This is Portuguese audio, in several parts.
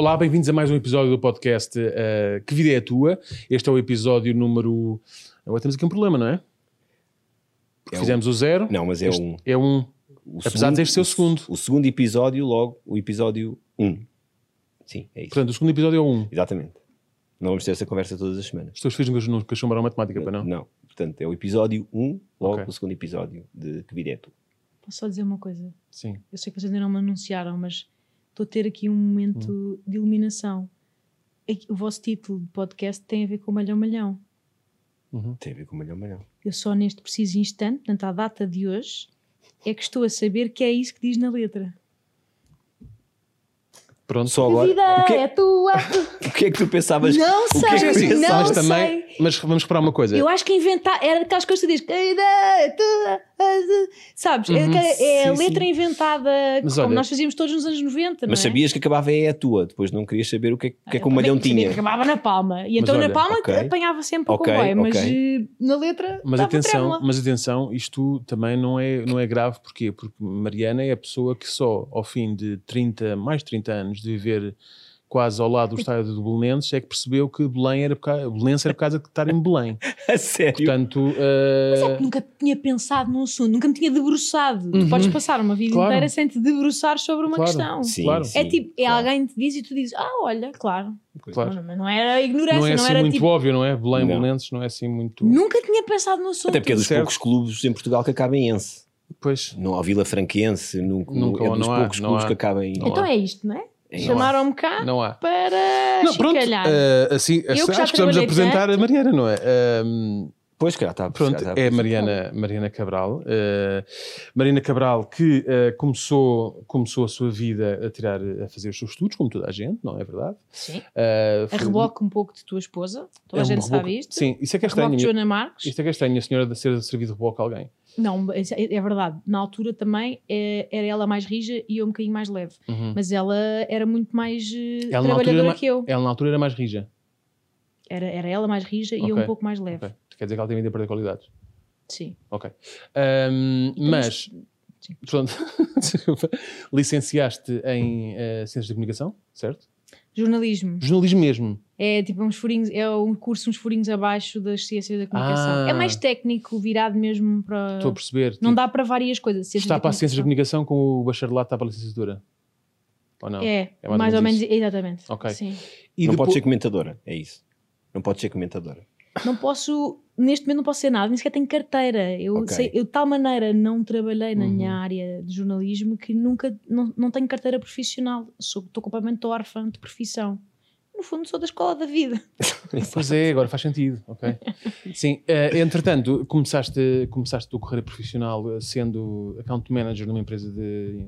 Olá, bem-vindos a mais um episódio do podcast uh, Que Vida é a Tua? Este é o episódio número. Agora temos aqui um problema, não é? Porque É o- fizemos o zero. Não, mas é Este um. É um. o apesar de este ser o segundo. O segundo episódio, logo, o episódio 1. Sim, é isso. Portanto, o segundo episódio é um. Exatamente. Não vamos ter essa conversa todas as semanas. Os teus filhos nunca, chumbaram matemática, para não? Não. Portanto, é o episódio 1, logo Ok. o segundo episódio de Que Vida é Tu. Posso só dizer uma coisa? Sim. Eu sei que vocês ainda não me anunciaram, mas estou a ter aqui um momento Hum. de iluminação. É O vosso título de podcast tem a ver com Malhão Malhão. Uhum. Tem a ver com o Malhão Malhão. Eu só neste preciso instante, portanto, à data de hoje, é que estou a saber que é isso que diz na letra. Pronto. Só A agora. vida O que, é tua! o que é que tu pensavas? Não o que é que sei, não também. sei. Mas vamos reparar uma coisa. Eu acho que inventar era daquelas coisas que tu dizes, "A vida é tua", sabes? É Uhum, é a sim, letra sim. inventada Mas como olha- nós fazíamos todos nos anos 90, não Mas é? sabias que acabava é a tua, depois não querias saber o que é, que, é que o Malhão tinha. que Acabava na palma. E Mas então olha, na palma ok. apanhava sempre Ok, o comboio, mas eh, na letra Mas atenção, mas atenção, isto também não é, não é grave, porquê? Porque Mariana é a pessoa que só ao fim de 30, mais de 30 anos de viver quase ao lado do estádio do Belenenses é que percebeu que Belém era por causa, Belenenses era por causa de estar em Belém. A sério? Portanto, uh, Nunca tinha pensado num assunto, nunca me tinha debruçado. Tu podes passar uma vida Uhum. Claro. inteira sem te debruçar sobre uma Claro. questão. Sim, Claro. É tipo, é claro. alguém que te diz e tu dizes, ah, olha, claro. claro. Não, mas não era ignorância, não é não, assim era muito tipo. óbvio, não é? Belém, Não. Belenenses não é assim muito. Nunca tinha pensado no assunto. Até porque é dos Certo. poucos clubes em Portugal que acabam em ense. Pois, Não há Vila Franquense, no- Nunca, é dos não há, poucos não clubes há. que acabam em. Não Então há. é isto, não é? Chamaram-me cá não há. para Não, pronto, uh, assim, acho já que estamos a apresentar tanto. a Mariana, não é? Um, Pois, que já está a Pronto, já está a é. Mariana, Mariana Cabral. Uh, Mariana Cabral que uh, começou, começou a sua vida a tirar, a fazer os seus estudos, como toda a gente, não é verdade? Sim. Uh, A reboque um pouco de tua esposa. Toda é a gente reboque- sabe isto. Sim, isso é que é estranho. de Joana Marques. Isto é que é estranho, a senhora de ser servido de reboque a alguém. Não, é, é verdade. Na altura também é, era ela mais rija e eu um bocadinho mais leve. Uhum. Mas ela era muito mais Ela trabalhadora que eu. ela na altura era mais rija. Era, era ela mais rija e eu um pouco mais leve. Ok. Quer dizer que ela tem vindo a perder qualidades. Sim. Ok. Um, mas, Sim. licenciaste em uh, Ciências da Comunicação, certo? Jornalismo. Jornalismo mesmo. É tipo uns furinhos, é um curso uns furinhos abaixo das ciências da comunicação. Ah. É mais técnico, virado mesmo para. Estou a perceber. Não tipo, dá para várias coisas. Ciências está da para a Ciências da comunicação. Com o bacharelato está para a licenciatura? Ou não? É, É mais mais, ou ou menos menos, exatamente. Ok. Sim. E não depois- pode ser comentadora, é isso. Não pode ser comentadora. Não posso, neste momento não posso ser nada, nem sequer tenho carteira. Eu, Ok. sei, eu de tal maneira não trabalhei na Uhum. minha área de jornalismo que nunca, não, não tenho carteira profissional. Sou- Estou completamente órfã de profissão. No fundo sou da escola da vida. Pois é, agora faz sentido, ok. Sim, eh, entretanto, começaste, começaste a tua carreira profissional eh, sendo account manager numa empresa de,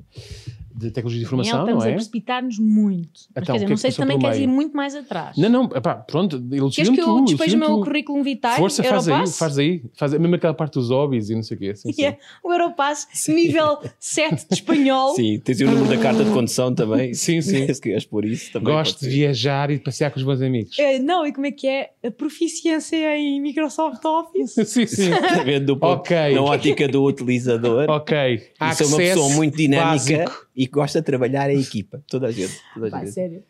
de tecnologia de informação, Daniel, estamos não a é? precipitar-nos muito. Mas, Então, quer dizer, que é não sei se também queres ir muito mais atrás. Não, não, epá, pronto, Queres elogia-me que eu despeje o meu currículo vitae? Força, faz aí, faz aí, faz aí, mesmo aquela parte dos hobbies e não sei o quê. Sim, sim. Yeah, O Europass, nível 7 de espanhol. Sim, tens o número da carta de condução também. Sim, sim. Se queres pôr isso também. Gosto de viajar e passear com os meus amigos. Eh, não, e como é que é? A proficiência em Microsoft Office? sim, sim. Vendo do ponto- Ok. na ótica do utilizador. ok. E sou uma pessoa muito dinâmica básico. e que gosta de trabalhar em equipa. Toda a gente. Toda a Pá, gente. sério.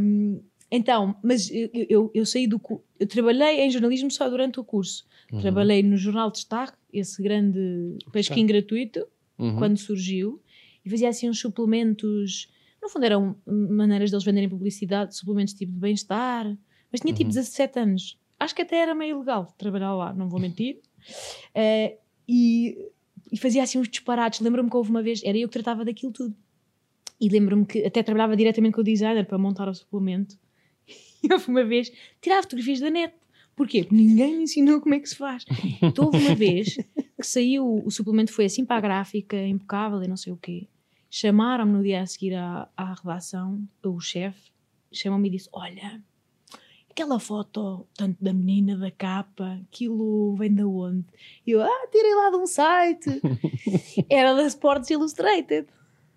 Um, então, mas eu, eu, eu saí do eu trabalhei em jornalismo só durante o curso. Uhum. Trabalhei no Jornal de Destaque, esse grande pesquinho gratuito, Uhum. quando surgiu, e fazia assim uns suplementos. No fundo, eram maneiras deles venderem publicidade, suplementos tipo de bem-estar, mas tinha tipo Uhum. 17 anos. Acho que até era meio legal trabalhar lá, não vou mentir. Eh, e, e fazia assim uns disparates. Lembro-me que houve uma vez, era eu que tratava daquilo tudo. E lembro-me que até trabalhava diretamente com o designer para montar o suplemento. E houve uma vez, tirava fotografias da net. Porquê? Porque ninguém me ensinou como é que se faz. Então houve uma vez que saiu, o suplemento foi assim para a gráfica, impecável e não sei o quê. Chamaram-me no dia a seguir à, à redação, o chefe, chamou-me e disse: Olha, aquela foto, tanto da menina, da capa, aquilo vem de onde? E eu, ah, tirei lá de um site. Era da Sports Illustrated.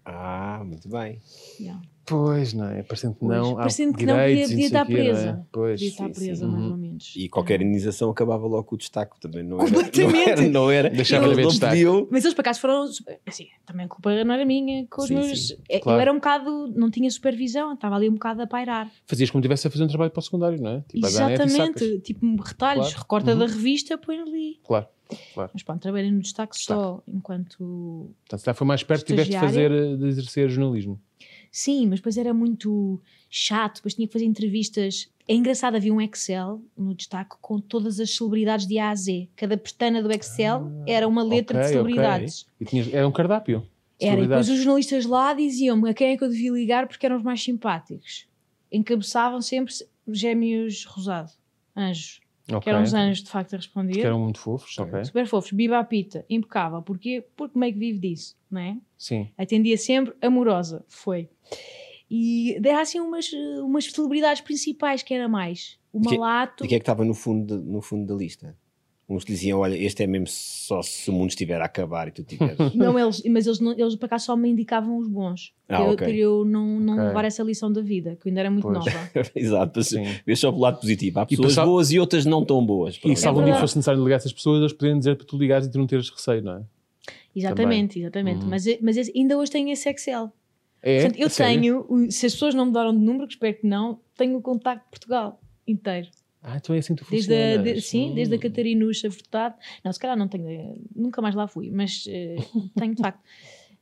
Ah, muito bem. Yeah. Pois, não é? Parecendo que não. Parecendo que não, podia, podia estar presa. É? Pois, podia estar presa, mais uhum. ou menos. E qualquer indenização acabava logo com o destaque também, não era? Completamente. Não era, não era deixava de ver destaque. Mas eles para cá foram, assim, também a culpa não era minha, com os sim, meus. Sim, é, claro. Eu era um bocado, não tinha supervisão, estava ali um bocado a pairar. Fazias como tivesse a fazer um trabalho para o secundário, não é? Tipo, Exatamente, tipo retalhos, claro. recorta uhum. da revista, põe ali. Claro. Claro. Mas pronto, trabalhei no destaque, destaque. só enquanto. Portanto, se foi mais perto, tiveste de fazer, de exercer jornalismo. Sim, mas depois era muito chato, depois tinha que fazer entrevistas. É engraçado, havia um Excel no destaque com todas as celebridades de A a Z. Cada pestana do Excel ah, era uma letra okay, de celebridades. Okay. Tinhas, era um cardápio. Era, e depois os jornalistas lá diziam-me a quem é que eu devia ligar porque eram os mais simpáticos. Encabeçavam sempre gêmeos rosado, anjos. Okay. Que eram os anjos de facto a responder. Que eram muito fofos, ok. Super fofos. Biba a pita, impecável. Porquê? Porque meio que vive disso, não é? Sim. Atendia sempre amorosa, foi. E dera assim umas, umas celebridades principais, que era mais o Malato. E o que é que estava no fundo, de, no fundo da lista? Uns diziam, olha, este é mesmo só se o mundo estiver a acabar e tu tiveres. não, eles, mas eles, não, eles para cá só me indicavam os bons. Ah, eu, okay. eu não, não okay. levar essa lição da vida, que eu ainda era muito pois. nova. Exato, assim, vês só pelo lado positivo. Há pessoas e boas e outras não tão boas. E se algum é dia fosse necessário ligar essas pessoas, eles poderiam dizer para tu ligares e tu não teres receio, não é? Exatamente, Também. exatamente. Uhum. Mas, mas ainda hoje tenho esse Excel. É? Portanto, eu tenho, se as pessoas não me deram de número, que espero que não, tenho o contacto de Portugal inteiro. Ah, então é assim que tu desde a, de, Sim, hum. desde a Catarinuxa Furtado. Não, se calhar não tenho, nunca mais lá fui, mas uh, tenho de facto.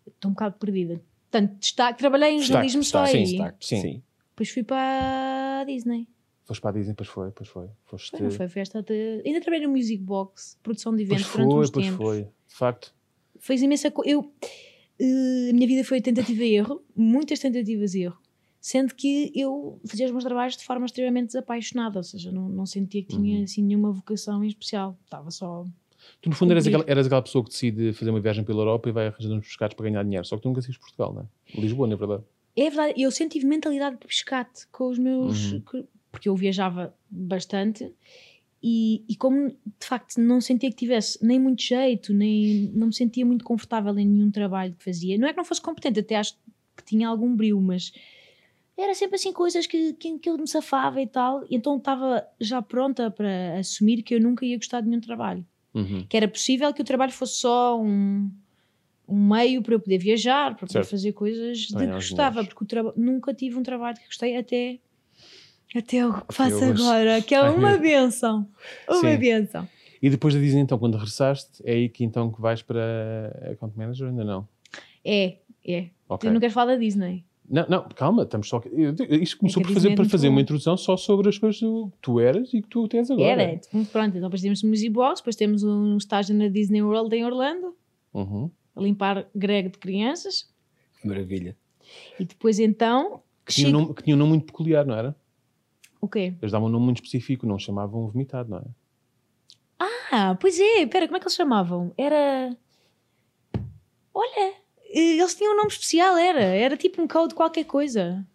Estou um bocado perdida. Portanto, destaque, trabalhei em destaque, jornalismo destaque, só aí. Sim, destaque, sim. sim. Depois fui para a Disney. Foste para a Disney, depois foi, depois foi. Foste... Foi, não foi festa de... Ainda trabalhei no Music Box, produção de eventos pois durante foi, uns pois tempos. foi, de facto. Fez imensa coisa. Eu, uh, a minha vida foi tentativa e erro, muitas tentativas e erro sendo que eu fazia os meus trabalhos de forma extremamente desapaixonada, ou seja, não, não sentia que tinha uhum. assim nenhuma vocação em especial, estava só. Tu, no fundo, eras aquela, eras aquela, pessoa que decide fazer uma viagem pela Europa e vai arranjando uns pescados para ganhar dinheiro, só que tu nunca saíste Portugal, não é? Lisboa, não é verdade? É verdade, eu sempre tive mentalidade de pescate com os meus. Uhum. porque eu viajava bastante e, e, como de facto não sentia que tivesse nem muito jeito, nem não me sentia muito confortável em nenhum trabalho que fazia, não é que não fosse competente, até acho que tinha algum brilho, mas era sempre assim coisas que, que, que eu me safava e tal, e então estava já pronta para assumir que eu nunca ia gostar de nenhum trabalho. Uhum. Que era possível que o trabalho fosse só um, um meio para eu poder viajar, para poder fazer coisas de que gostava, porque nunca tive um trabalho que gostei até, até o que faço agora, que é uma benção. Uma Sim. benção. E depois da Disney, então, quando regressaste, é aí que então que vais para a Account Manager ainda não? É, é. Okay. Tu não queres falar da Disney? Não, não, calma, estamos só. Isto começou é por fazer, para fazer uma introdução só sobre as coisas que tu eras e que tu tens agora. Era, pronto, então depois temos o Music Box, depois temos um estágio na Disney World em Orlando, uhum. a limpar grego de crianças. Maravilha. E depois então. Que tinha, um nome, que tinha um nome muito peculiar, não era? O quê? Eles davam um nome muito específico, não chamavam vomitado, não é? Ah, pois é, pera, como é que eles chamavam? Era. Olha, eles tinham um nome especial, era. Era tipo um code qualquer coisa.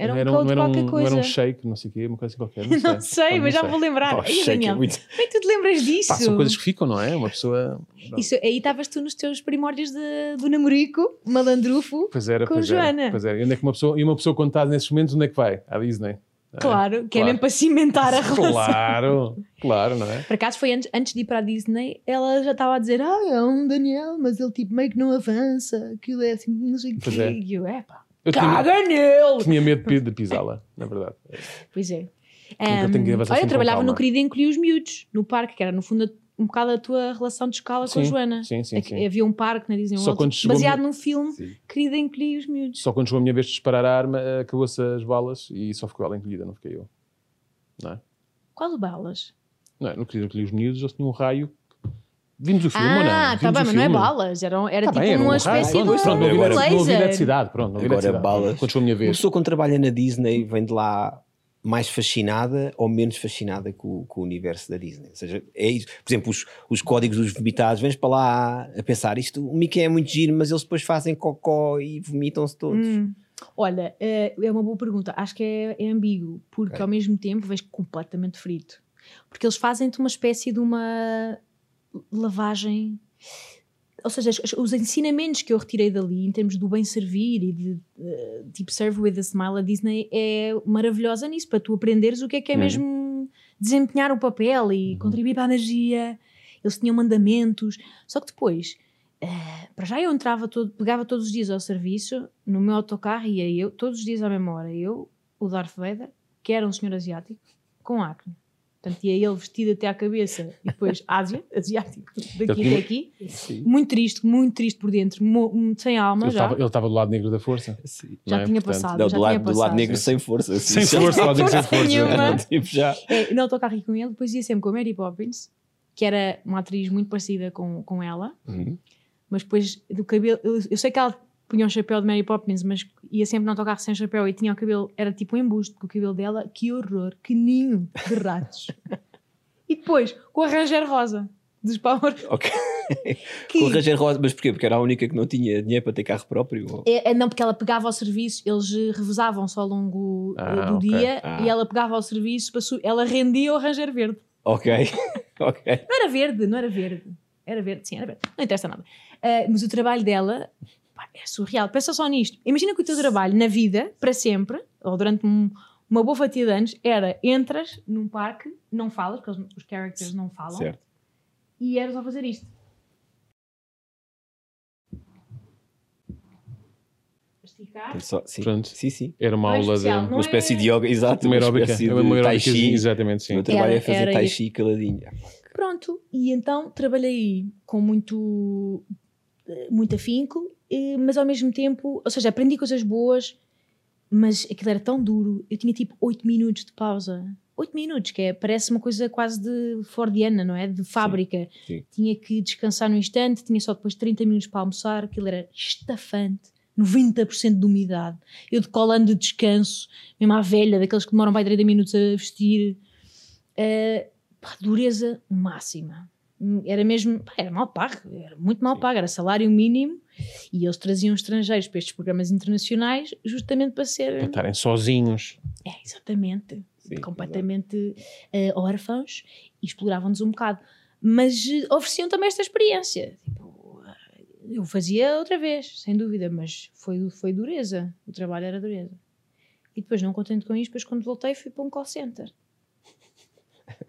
Era um era, code era qualquer um, coisa. Não era um shake, não sei o quê, uma coisa qualquer. Não sei, não sei mas já sei. vou lembrar. Oh, Aí, Daniel, é muito... como é que tu te lembras disso? Pá, são coisas que ficam, não é? Uma pessoa. Isso, aí estavas tu nos teus primórdios de, do namorico, malandrufo, pois era, com pois Joana. Era, pois era. E, onde é que uma pessoa, e uma pessoa, quando está nesses momentos, onde é que vai? À Disney. Claro, que claro. é mesmo para cimentar a relação. Claro, claro, não é? Por acaso foi antes, antes de ir para a Disney, ela já estava a dizer: Ah, é um Daniel, mas ele tipo meio que não avança, aquilo é assim, não sei o quê. É. E eu, é pá, caga tinha, nele! Tinha medo de pisá-la, na verdade. Pois é. Um, olha, eu trabalhava no Querido Encolhi os Miúdos, no parque, que era no fundo um bocado a tua relação de escala sim, com a Joana. Sim, sim, sim. Havia um parque na Disney World baseado num filme sim. querida encolhi os miúdos. Só quando chegou a minha vez de disparar a arma, acabou-se as balas e só ficou ela encolhida, não fiquei eu. Não é? Qual balas? Não é? No querido encolhi os miúdos, eles tinham um raio. Vimos o filme ah, ou não? Ah, tá bem, mas não é balas. Era, era tá tipo bem, uma espécie de, pronto, não, agora, laser. Não vi necessidade, pronto. Não agora, balas. Quando chegou a minha vez. Uma pessoa quando trabalha na Disney vem de lá mais fascinada ou menos fascinada com, com, o universo da Disney. Ou seja, é isso. Por exemplo, os, os códigos dos vomitados, vens para lá a pensar, isto, o Mickey é muito giro, mas eles depois fazem cocó e vomitam-se todos. Hum. Olha, é, é uma boa pergunta. Acho que é, é ambíguo, porque okay. ao mesmo tempo vejo completamente frito. Porque eles fazem-te uma espécie de uma lavagem ou seja, os ensinamentos que eu retirei dali em termos do bem servir e de eh, tipo serve with a smile, a Disney é maravilhosa nisso, para tu aprenderes o que é que é Uhum. mesmo desempenhar o papel e contribuir para a energia. Eles tinham mandamentos, só que depois, eh, para já eu entrava todo, pegava todos os dias ao serviço, no meu autocarro ia eu, todos os dias à mesma hora, eu, o Darth Vader, que era um senhor asiático, com acne. Portanto, ia ele vestido até à cabeça e depois Ásia, asiático, daqui tinha- até aqui. Muito triste, muito triste por dentro, sem alma Ele já. estava ele estava do lado negro da força. Sim. Já é? tinha Portanto, passado. Não, já do, lado, tinha do lado passado. negro sem força. Sem força, lado negro sem força. Nenhuma. tipo, já. É, no autocarro com ele, depois ia sempre com a Mary Poppins, que era uma atriz muito parecida com, com ela, Uhum. mas depois do cabelo. Eu, eu sei que ela punha um chapéu de Mary Poppins, mas ia sempre no autocarro sem chapéu e tinha o cabelo, era tipo um embuste com o cabelo dela, que horror, que ninho de ratos. e depois com a Ranger Rosa dos Power. Ok. Que, Com o Ranger Rosa, mas porquê? Porque era a única que não tinha dinheiro para ter carro próprio? ou- É, é, não, porque ela pegava ao serviço, eles eh, revezavam-se ao longo eh, Ah, do ok. dia Ah. e ela pegava ao serviço, ela rendia o Ranger Verde. Ok. ok. Não era verde, não era verde. Era verde, sim, era verde. Não interessa nada. Ah, mas o trabalho dela é surreal. Pensa só nisto. Imagina que o teu trabalho na vida, para sempre, ou durante um- uma boa fatia de anos, era entras num parque, não falas, porque os, os characters não falam, Certo. e eras a fazer isto. Esticar. Só, sim. Pronto. sim, sim. Era uma é aula de. Uma espécie é- de yoga, exato. Uma Uma aeróbica. espécie É uma de tai chi. exatamente, O sim. meu trabalho Era- é fazer tai chi caladinho. Pronto, e então trabalhei com muito, muito afinco, mas ao mesmo tempo, ou seja, aprendi coisas boas, mas aquilo era tão duro. Eu tinha tipo 8 minutos de pausa. 8 minutos, que é, parece uma coisa quase de Fordiana, não é? De fábrica. sim. Tinha que descansar no instante, tinha só depois 30 minutos para almoçar, aquilo era estafante. 90% de umidade. Eu de colando de descanso, mesmo à velha, daqueles que demoram vai 30 minutos a vestir. Eh, pá, dureza máxima. Era mesmo, pá, era mal pago, era muito mal pago, era salário mínimo e eles traziam estrangeiros para estes programas internacionais justamente para Para ser, estarem sozinhos. é, exatamente, Sim, completamente eh, órfãos e exploravam-nos um bocado. Mas eh, ofereciam também esta experiência. Tipo, eh, eu fazia outra vez, sem dúvida, mas foi, foi dureza. O trabalho era dureza. E depois, não contente com isto, depois quando voltei fui para um call center.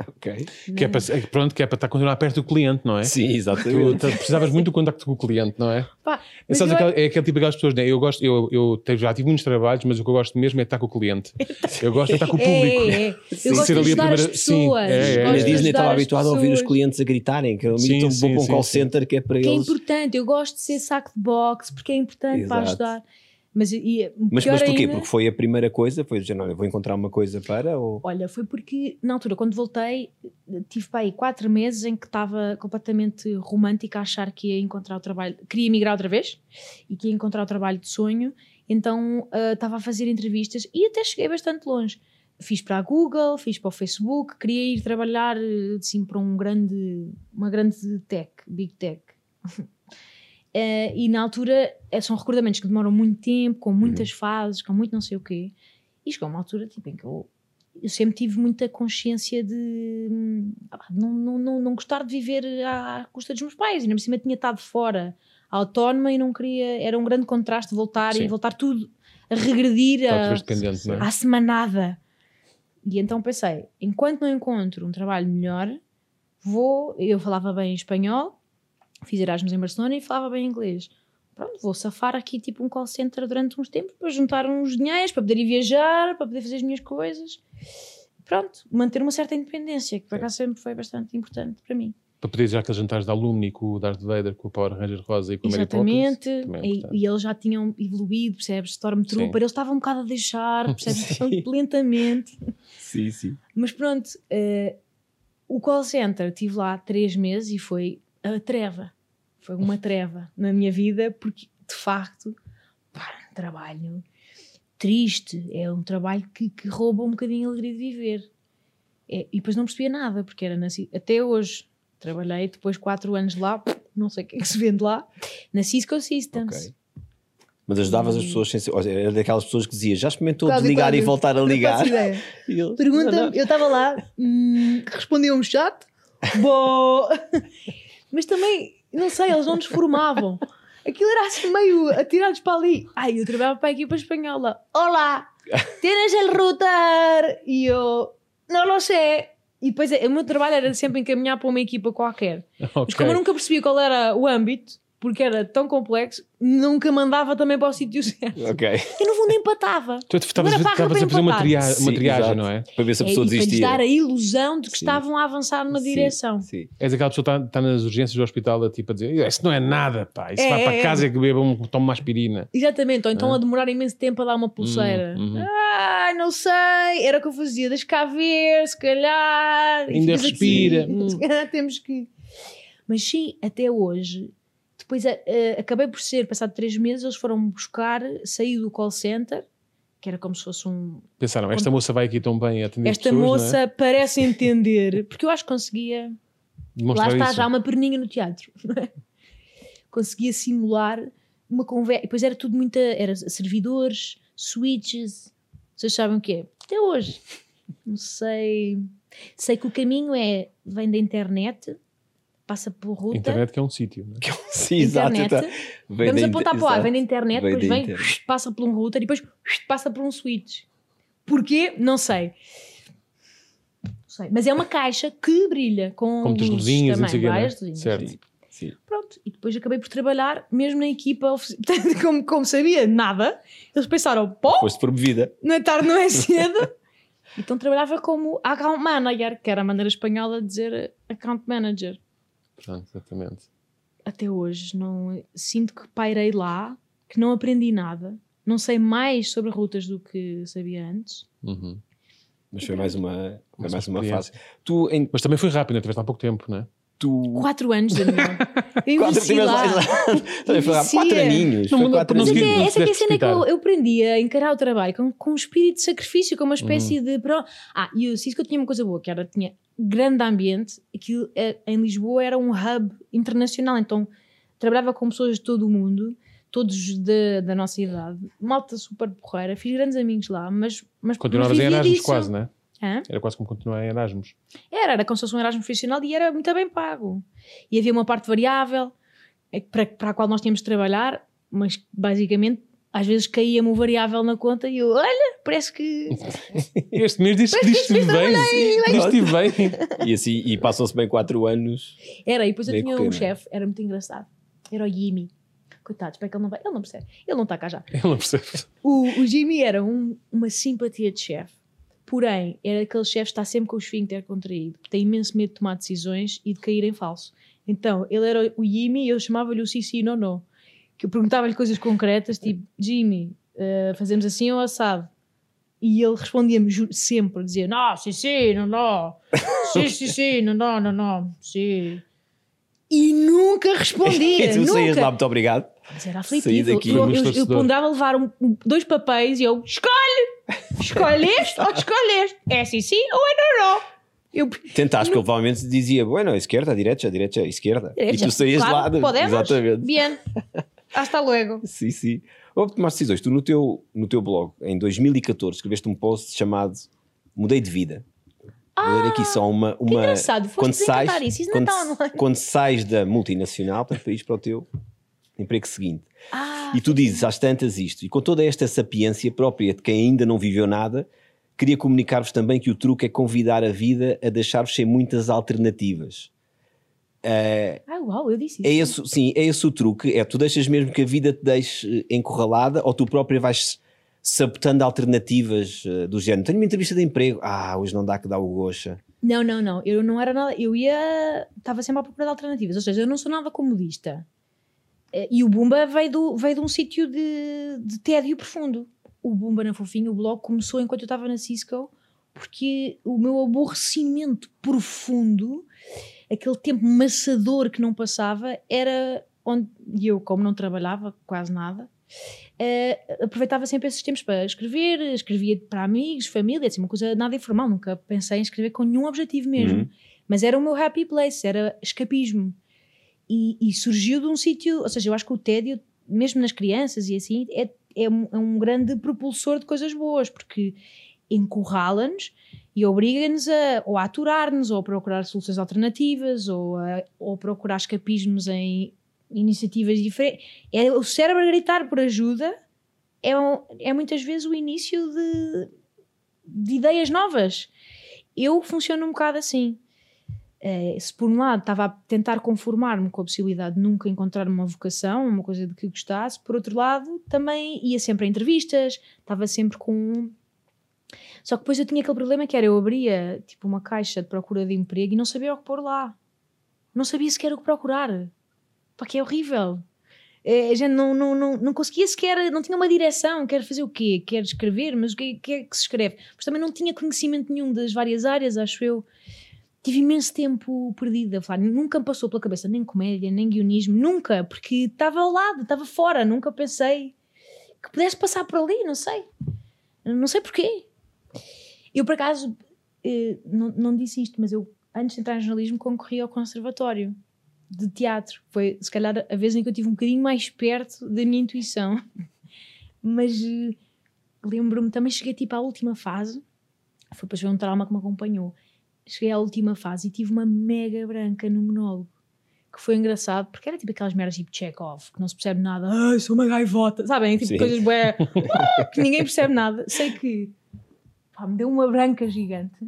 Ok. Que é para, é, pronto, que é para estar a continuar perto do cliente, não é? Sim, Tu, exatamente. tu precisavas muito do contacto com o cliente, não é? Pá, É, eu- aquela- é aquele tipo de aquelas pessoas, né? eu gosto, eu, eu tenho- já tive muitos trabalhos, mas o que eu gosto mesmo é estar com o cliente. Eu gosto de estar com o público. É, é. Eu Sim. gosto Ser de ali a ajudar primeira- as sim, pessoas. é, é, é. Disney estava as habituada a ouvir os pessoas. clientes a gritarem, que eu Sim, vou sim, para um sim, call sim. center que é para Que é eles. importante, eu gosto de ser saco de boxe porque é importante para Exato. ajudar. Mas, e, Mas, mas porquê? ainda- Porque foi a primeira coisa? Foi dizer, olha, vou encontrar uma coisa para? Ou... Olha, foi porque na altura, quando voltei, tive para aí quatro meses em que estava completamente romântica a achar que ia encontrar o trabalho, queria emigrar outra vez e que ia encontrar o trabalho de sonho, então ah, estava a fazer entrevistas e até cheguei bastante longe. Fiz para a Google, fiz para o Facebook, queria ir trabalhar assim para um grande, uma grande tech, big tech. Eh, e na altura eh, são recrutamentos que demoram muito tempo, com muitas fases, com muito não sei o quê. E chegou uma altura tipo, em que eu, eu sempre tive muita consciência de hum, não, não, não, não gostar de viver à custa dos meus pais. E ainda por cima tinha estado fora, autónoma, e não queria. Era um grande contraste voltar Sim. e voltar tudo a regredir Está a, não é? à semanada. E então pensei, enquanto não encontro um trabalho melhor, vou. Eu falava bem espanhol, fiz Erasmus em Barcelona e falava bem inglês. Pronto, vou safar aqui tipo um call center durante uns tempos para juntar uns dinheiros, para poder ir viajar, para poder fazer as minhas coisas. Pronto, manter uma certa independência, que por acaso sempre foi bastante importante para mim. Para poder ir àqueles jantares de alumni com o Darth Vader, com o Power Ranger Rosa e com a Mary Poppins. Exatamente, é e, e eles já tinham evoluído, percebes? Stormtrooper, Sim. eles estavam um bocado a deixar, percebes? Lentamente. Sim, sim. Mas pronto, eh, o call center, tive lá três meses e foi a treva. Foi uma treva na minha vida, porque de facto, pá, um trabalho triste, é um trabalho que, que rouba um bocadinho a alegria de viver. É, e depois não percebia nada, porque era nasci, até hoje. Trabalhei depois quatro anos lá, não sei o que é que se vende lá, na Cisco Systems. Ok. Mas ajudavas as pessoas sem ser. ou seja, Era daquelas pessoas que dizia já experimentou Quase, desligar e quase. voltar a ligar. ideia. E ele, Pergunta, "Não, não." eu estava lá, hum, respondeu um chat, bom. Mas também, não sei, eles não nos formavam. Aquilo era assim meio atirados para ali. Ai, eu trabalhava para a equipa espanhola. Olá, tienes el router? E eu, não lo sei. E depois o meu trabalho era sempre encaminhar para uma equipa qualquer. Mas Ok. como eu nunca percebia qual era o âmbito, porque era tão complexo, nunca mandava também para o sítio certo. Ok. Eu no fundo empatava. Tu estavas a fazer uma, empatar. tria uma triagem, não é? Para ver se a É, pessoa e para lhes desistia. dar a ilusão de que Sim. estavam a avançar numa Sim, direção. Sim. És aquela pessoa que está, está nas urgências do hospital a, tipo, a dizer isso não é nada, pá. Isso É, vai para é, casa e que beba um, toma uma aspirina. Exatamente, ou então Ah. a demorar imenso tempo a dar uma pulseira. Uhum, uhum. Ai, não sei, era o que eu fazia, deixa cá ver, se calhar. e Ainda respira. Aqui, Hum. se calhar temos que. Mas sim, até hoje. Depois a- a- acabei por ser, passado três meses, eles foram buscar, saí do call center, que era como se fosse um. Pensaram, esta moça vai aqui tão bem a atender Esta pessoas, moça não é? parece entender, porque eu acho que conseguia. Demonstrar Lá está isso. já uma perninha no teatro. é? Conseguia simular uma conversa. E depois era tudo muita. Era servidores, switches. Vocês sabem o que é? Até hoje. Não sei. Sei que o caminho é. vem da internet, passa por router. Internet que é um sítio, não é? Sim, exato. internet. então, vem Vamos apontar para o ar, exato. vem da internet, Vem depois da vem, internet. passa por um router e depois passa por um switch. Porquê? Não sei. Não sei. Mas é uma caixa que brilha com, Com muitas luzes luzinhas e também, é? várias luzinhas. Certo. Sim, sim. Pronto, e depois acabei por trabalhar mesmo na equipa, portanto, como, como sabia nada, eles pensaram, pô, Foste promovida. não é tarde, não é cedo. então trabalhava como account manager, que era a maneira espanhola de dizer account manager. Portanto, exatamente. Até hoje não sinto que pairei lá, que não aprendi nada, não sei mais sobre rutas do que sabia antes. Uhum. Mas foi mais uma, foi Mais uma fase. Tu, em, Mas também foi rápido, não tiveste há pouco tempo, não é? tu Quatro anos, Daniel. Eu quatro, lá. quatro aninhos. Não foi mudou quatro não Mas é que seguir, é- não essa é que a cena que eu, eu aprendi a encarar o trabalho com, com um espírito de sacrifício, com uma espécie Uhum. de. pro- Ah, e o Cisco tinha uma coisa boa, que era, tinha grande ambiente, aquilo eh, em Lisboa era um hub internacional, então trabalhava com pessoas de todo o mundo, todos da, da nossa idade, malta super porreira, fiz grandes amigos lá, mas. mas Continuavas mas em Erasmus disso. quase, não é? Hã? Era quase como continuar em Erasmus. Era, era como se fosse um Erasmus profissional e era muito bem pago. E havia uma parte variável eh, para, para a qual nós tínhamos de trabalhar, mas basicamente às vezes caía-me o variável na conta e eu, olha, parece que. Este mês disse que diste bem. Diste bem. E assim, e passam-se bem quatro anos. Era, e depois eu tinha um chefe, era muito engraçado. Era o Jimmy. Coitado, espero que ele não vai. Ele não percebe. Ele não está cá já. Ele não percebe. O, o Jimmy era um- uma simpatia de chefe. Porém, era aquele chefe que está sempre com o esfíncter contraído, que tem imenso medo de tomar decisões e de cair em falso. Então, ele era o Jimmy e eu chamava-lhe o Sissi no no. Que eu perguntava-lhe coisas concretas, tipo, Jimmy, eh, fazemos assim ou assado? E ele respondia-me sempre, dizia, não, sim, sim, não, não. Sim, sim, sim, não, não, não, não, sim. E nunca respondia, tu saías nunca. lá, muito obrigado. Mas era aflitivo. daqui. Eu, eu, eu ponderava levar um- dois papéis e eu escolhe! Escolhe este ou escolhe este? É sim, sim ou é não, não? Eu, Tentaste, que ele provavelmente dizia, bueno, esquerda, direita, direita, esquerda. E tu saías Claro, lá. de- podemos? Exatamente. Bien. Hasta luego. Sim, sim. Houve tomaste decisões. Tu no teu, no teu blog, em 2014, escreveste um post chamado Mudei de Vida. Vou ler aqui só uma. uma engraçado, foste quando sais, isso, isso quando, não está online. quando sais da multinacional, portanto, para ir para o teu emprego seguinte. Ah, E tu dizes às tantas isto, e com toda esta sapiência própria de quem ainda não viveu nada, queria comunicar-vos também que o truque é convidar a vida a deixar-vos sem muitas alternativas. Ah, uau, eu disse É isso. esse, sim, é esse o truque. É tu deixas mesmo que a vida te deixe eh, encurralada ou tu própria vais sabotando alternativas eh, do género. Tenho uma entrevista de emprego. Ah, hoje não dá que dar o gocha. Não, não, não. Eu não era nada. Eu ia. Estava sempre à procura de alternativas. Ou seja, eu não sou nada comodista. Eh, E o Bumba veio, do, veio de um sítio de, de tédio profundo. O Bumba na Fofinho, o blog, começou enquanto eu estava na Cisco, porque o meu aborrecimento profundo, aquele tempo maçador que não passava, era onde e eu, como não trabalhava quase nada, eh, aproveitava sempre esses tempos para escrever, escrevia para amigos, família, assim, uma coisa nada informal, nunca pensei em escrever com nenhum objetivo mesmo. Uhum. Mas era o meu happy place, era escapismo. E, e surgiu de um sítio, ou seja, eu acho que o tédio, mesmo nas crianças e assim, é, é, um, é um grande propulsor de coisas boas, porque encurrala-nos e obriga-nos a ou a aturar-nos, ou a procurar soluções alternativas, ou a, ou procurar escapismos em iniciativas diferentes. É o cérebro a gritar por ajuda é, é muitas vezes o início de, de ideias novas. Eu funciono um bocado assim. Eh, se por um lado estava a tentar conformar-me com a possibilidade de nunca encontrar uma vocação, uma coisa de que gostasse, por outro lado também ia sempre a entrevistas, estava sempre com. Só que depois eu tinha aquele problema que era eu abria tipo uma caixa de procura de emprego e não sabia o que pôr lá. Não sabia sequer o que procurar. Pá, que é horrível. É, a gente não, não, não, não conseguia sequer, não tinha uma direção, quer fazer o quê? Quer escrever, mas o que, que é que se escreve? Mas também não tinha conhecimento nenhum das várias áreas, acho eu. Tive imenso tempo perdido a falar, nunca me passou pela cabeça nem comédia, nem guionismo, nunca, porque estava ao lado, estava fora, nunca pensei que pudesse passar por ali, não sei. Não sei porquê. Eu, por acaso, eh, não, não disse isto, mas eu, antes de entrar em jornalismo, concorri ao conservatório de teatro. Foi, se calhar, a vez em que eu tive um bocadinho mais perto da minha intuição. Mas eh, lembro-me, também cheguei tipo à última fase. Foi para ver um trauma que me acompanhou. Cheguei à última fase e tive uma mega branca no monólogo. Que foi engraçado, porque era tipo aquelas merdas tipo check-off, que não se percebe nada. Ai, sou uma gaivota. Sabem? Tipo Sim. coisas bué, que ninguém percebe nada. Sei que pá, me deu uma branca gigante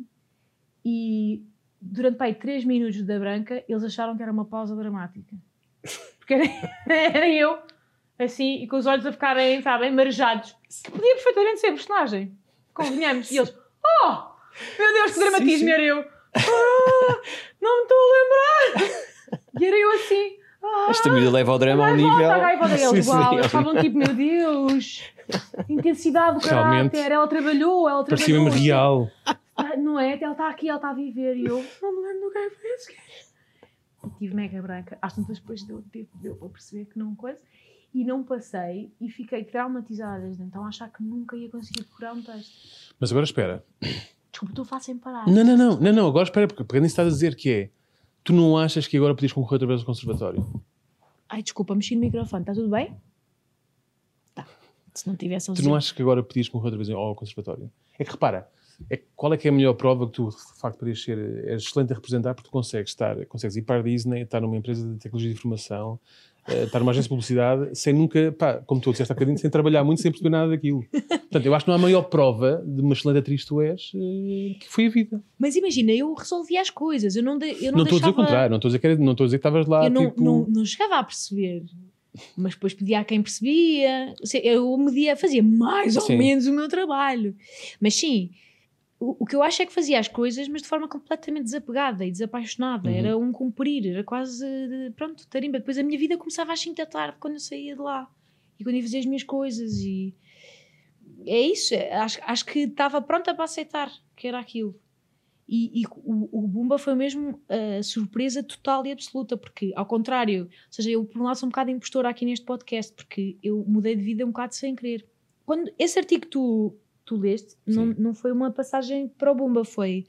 e durante pá, aí, três minutos da branca eles acharam que era uma pausa dramática. Porque era, era eu, assim, e com os olhos a ficarem, sabem, marejados. Podia perfeitamente ser personagem. Convenhamos. E eles, oh, meu Deus, que dramatismo era eu. Ah, não me estou a lembrar. E era eu assim. Esta miúda leva ao drama a um gaivota, nível. a deles. Uau, eles estavam tipo, meu Deus, intensidade do Realmente. caráter, ela trabalhou, ela Parecia trabalhou. mesmo real. Ah, não é? Ela está aqui, ela está a viver e eu não me lembro do que é que esse gajo. E tive mega branca. Às tantas depois deu tempo deu para perceber que não coisa. E não passei e fiquei traumatizada desde então a achar que nunca ia conseguir decorar um texto. Mas agora espera. Desculpa, estou a falar sem parar. Não, não, não, não, não. Agora espera, porque porque nem estás a dizer que é. Tu não achas que agora podias concorrer outra vez ao conservatório? Ai, desculpa, mexi no microfone, está tudo bem? Tá. Se não tivesse Tu não achas que agora podias concorrer outra vez ao conservatório? É que repara, é qual é que é a melhor prova que tu de facto podias ser és excelente a representar porque tu consegues estar, consegues ir para a Disney, estar numa empresa de tecnologia de informação, eh, estar numa agência de publicidade, sem nunca, pá, como tu disseste há bocadinho, sem trabalhar muito, sem perceber nada daquilo. Portanto, eu acho que não há maior prova de uma excelente atriz tu és eh, que foi a vida. Mas imagina, eu resolvia as coisas, eu não, de, eu não, Não estou a dizer deixava... o contrário, não estou a dizer que, era- não estou a dizer que estavas lá eu não, tipo... não, não chegava a perceber. Mas depois pedia a quem percebia. Eu media, fazia mais ou Sim. menos o meu trabalho. Mas sim, o, o que eu acho é que fazia as coisas, mas de forma completamente desapegada e desapaixonada. Uhum. Era um cumprir, era quase, pronto, tarimba. Depois a minha vida começava às 5 da tarde, quando eu saía de lá. E quando ia fazer as minhas coisas. E é isso. é, Acho, acho que estava pronta para aceitar que era aquilo. E, e o, o Bumba foi mesmo a surpresa total e absoluta, porque, ao contrário, ou seja, eu por um lado sou um bocado impostora aqui neste podcast, porque eu mudei de vida um bocado sem querer. Quando esse artigo que tu, tu leste, não, Sim. não foi uma passagem para o Bumba, foi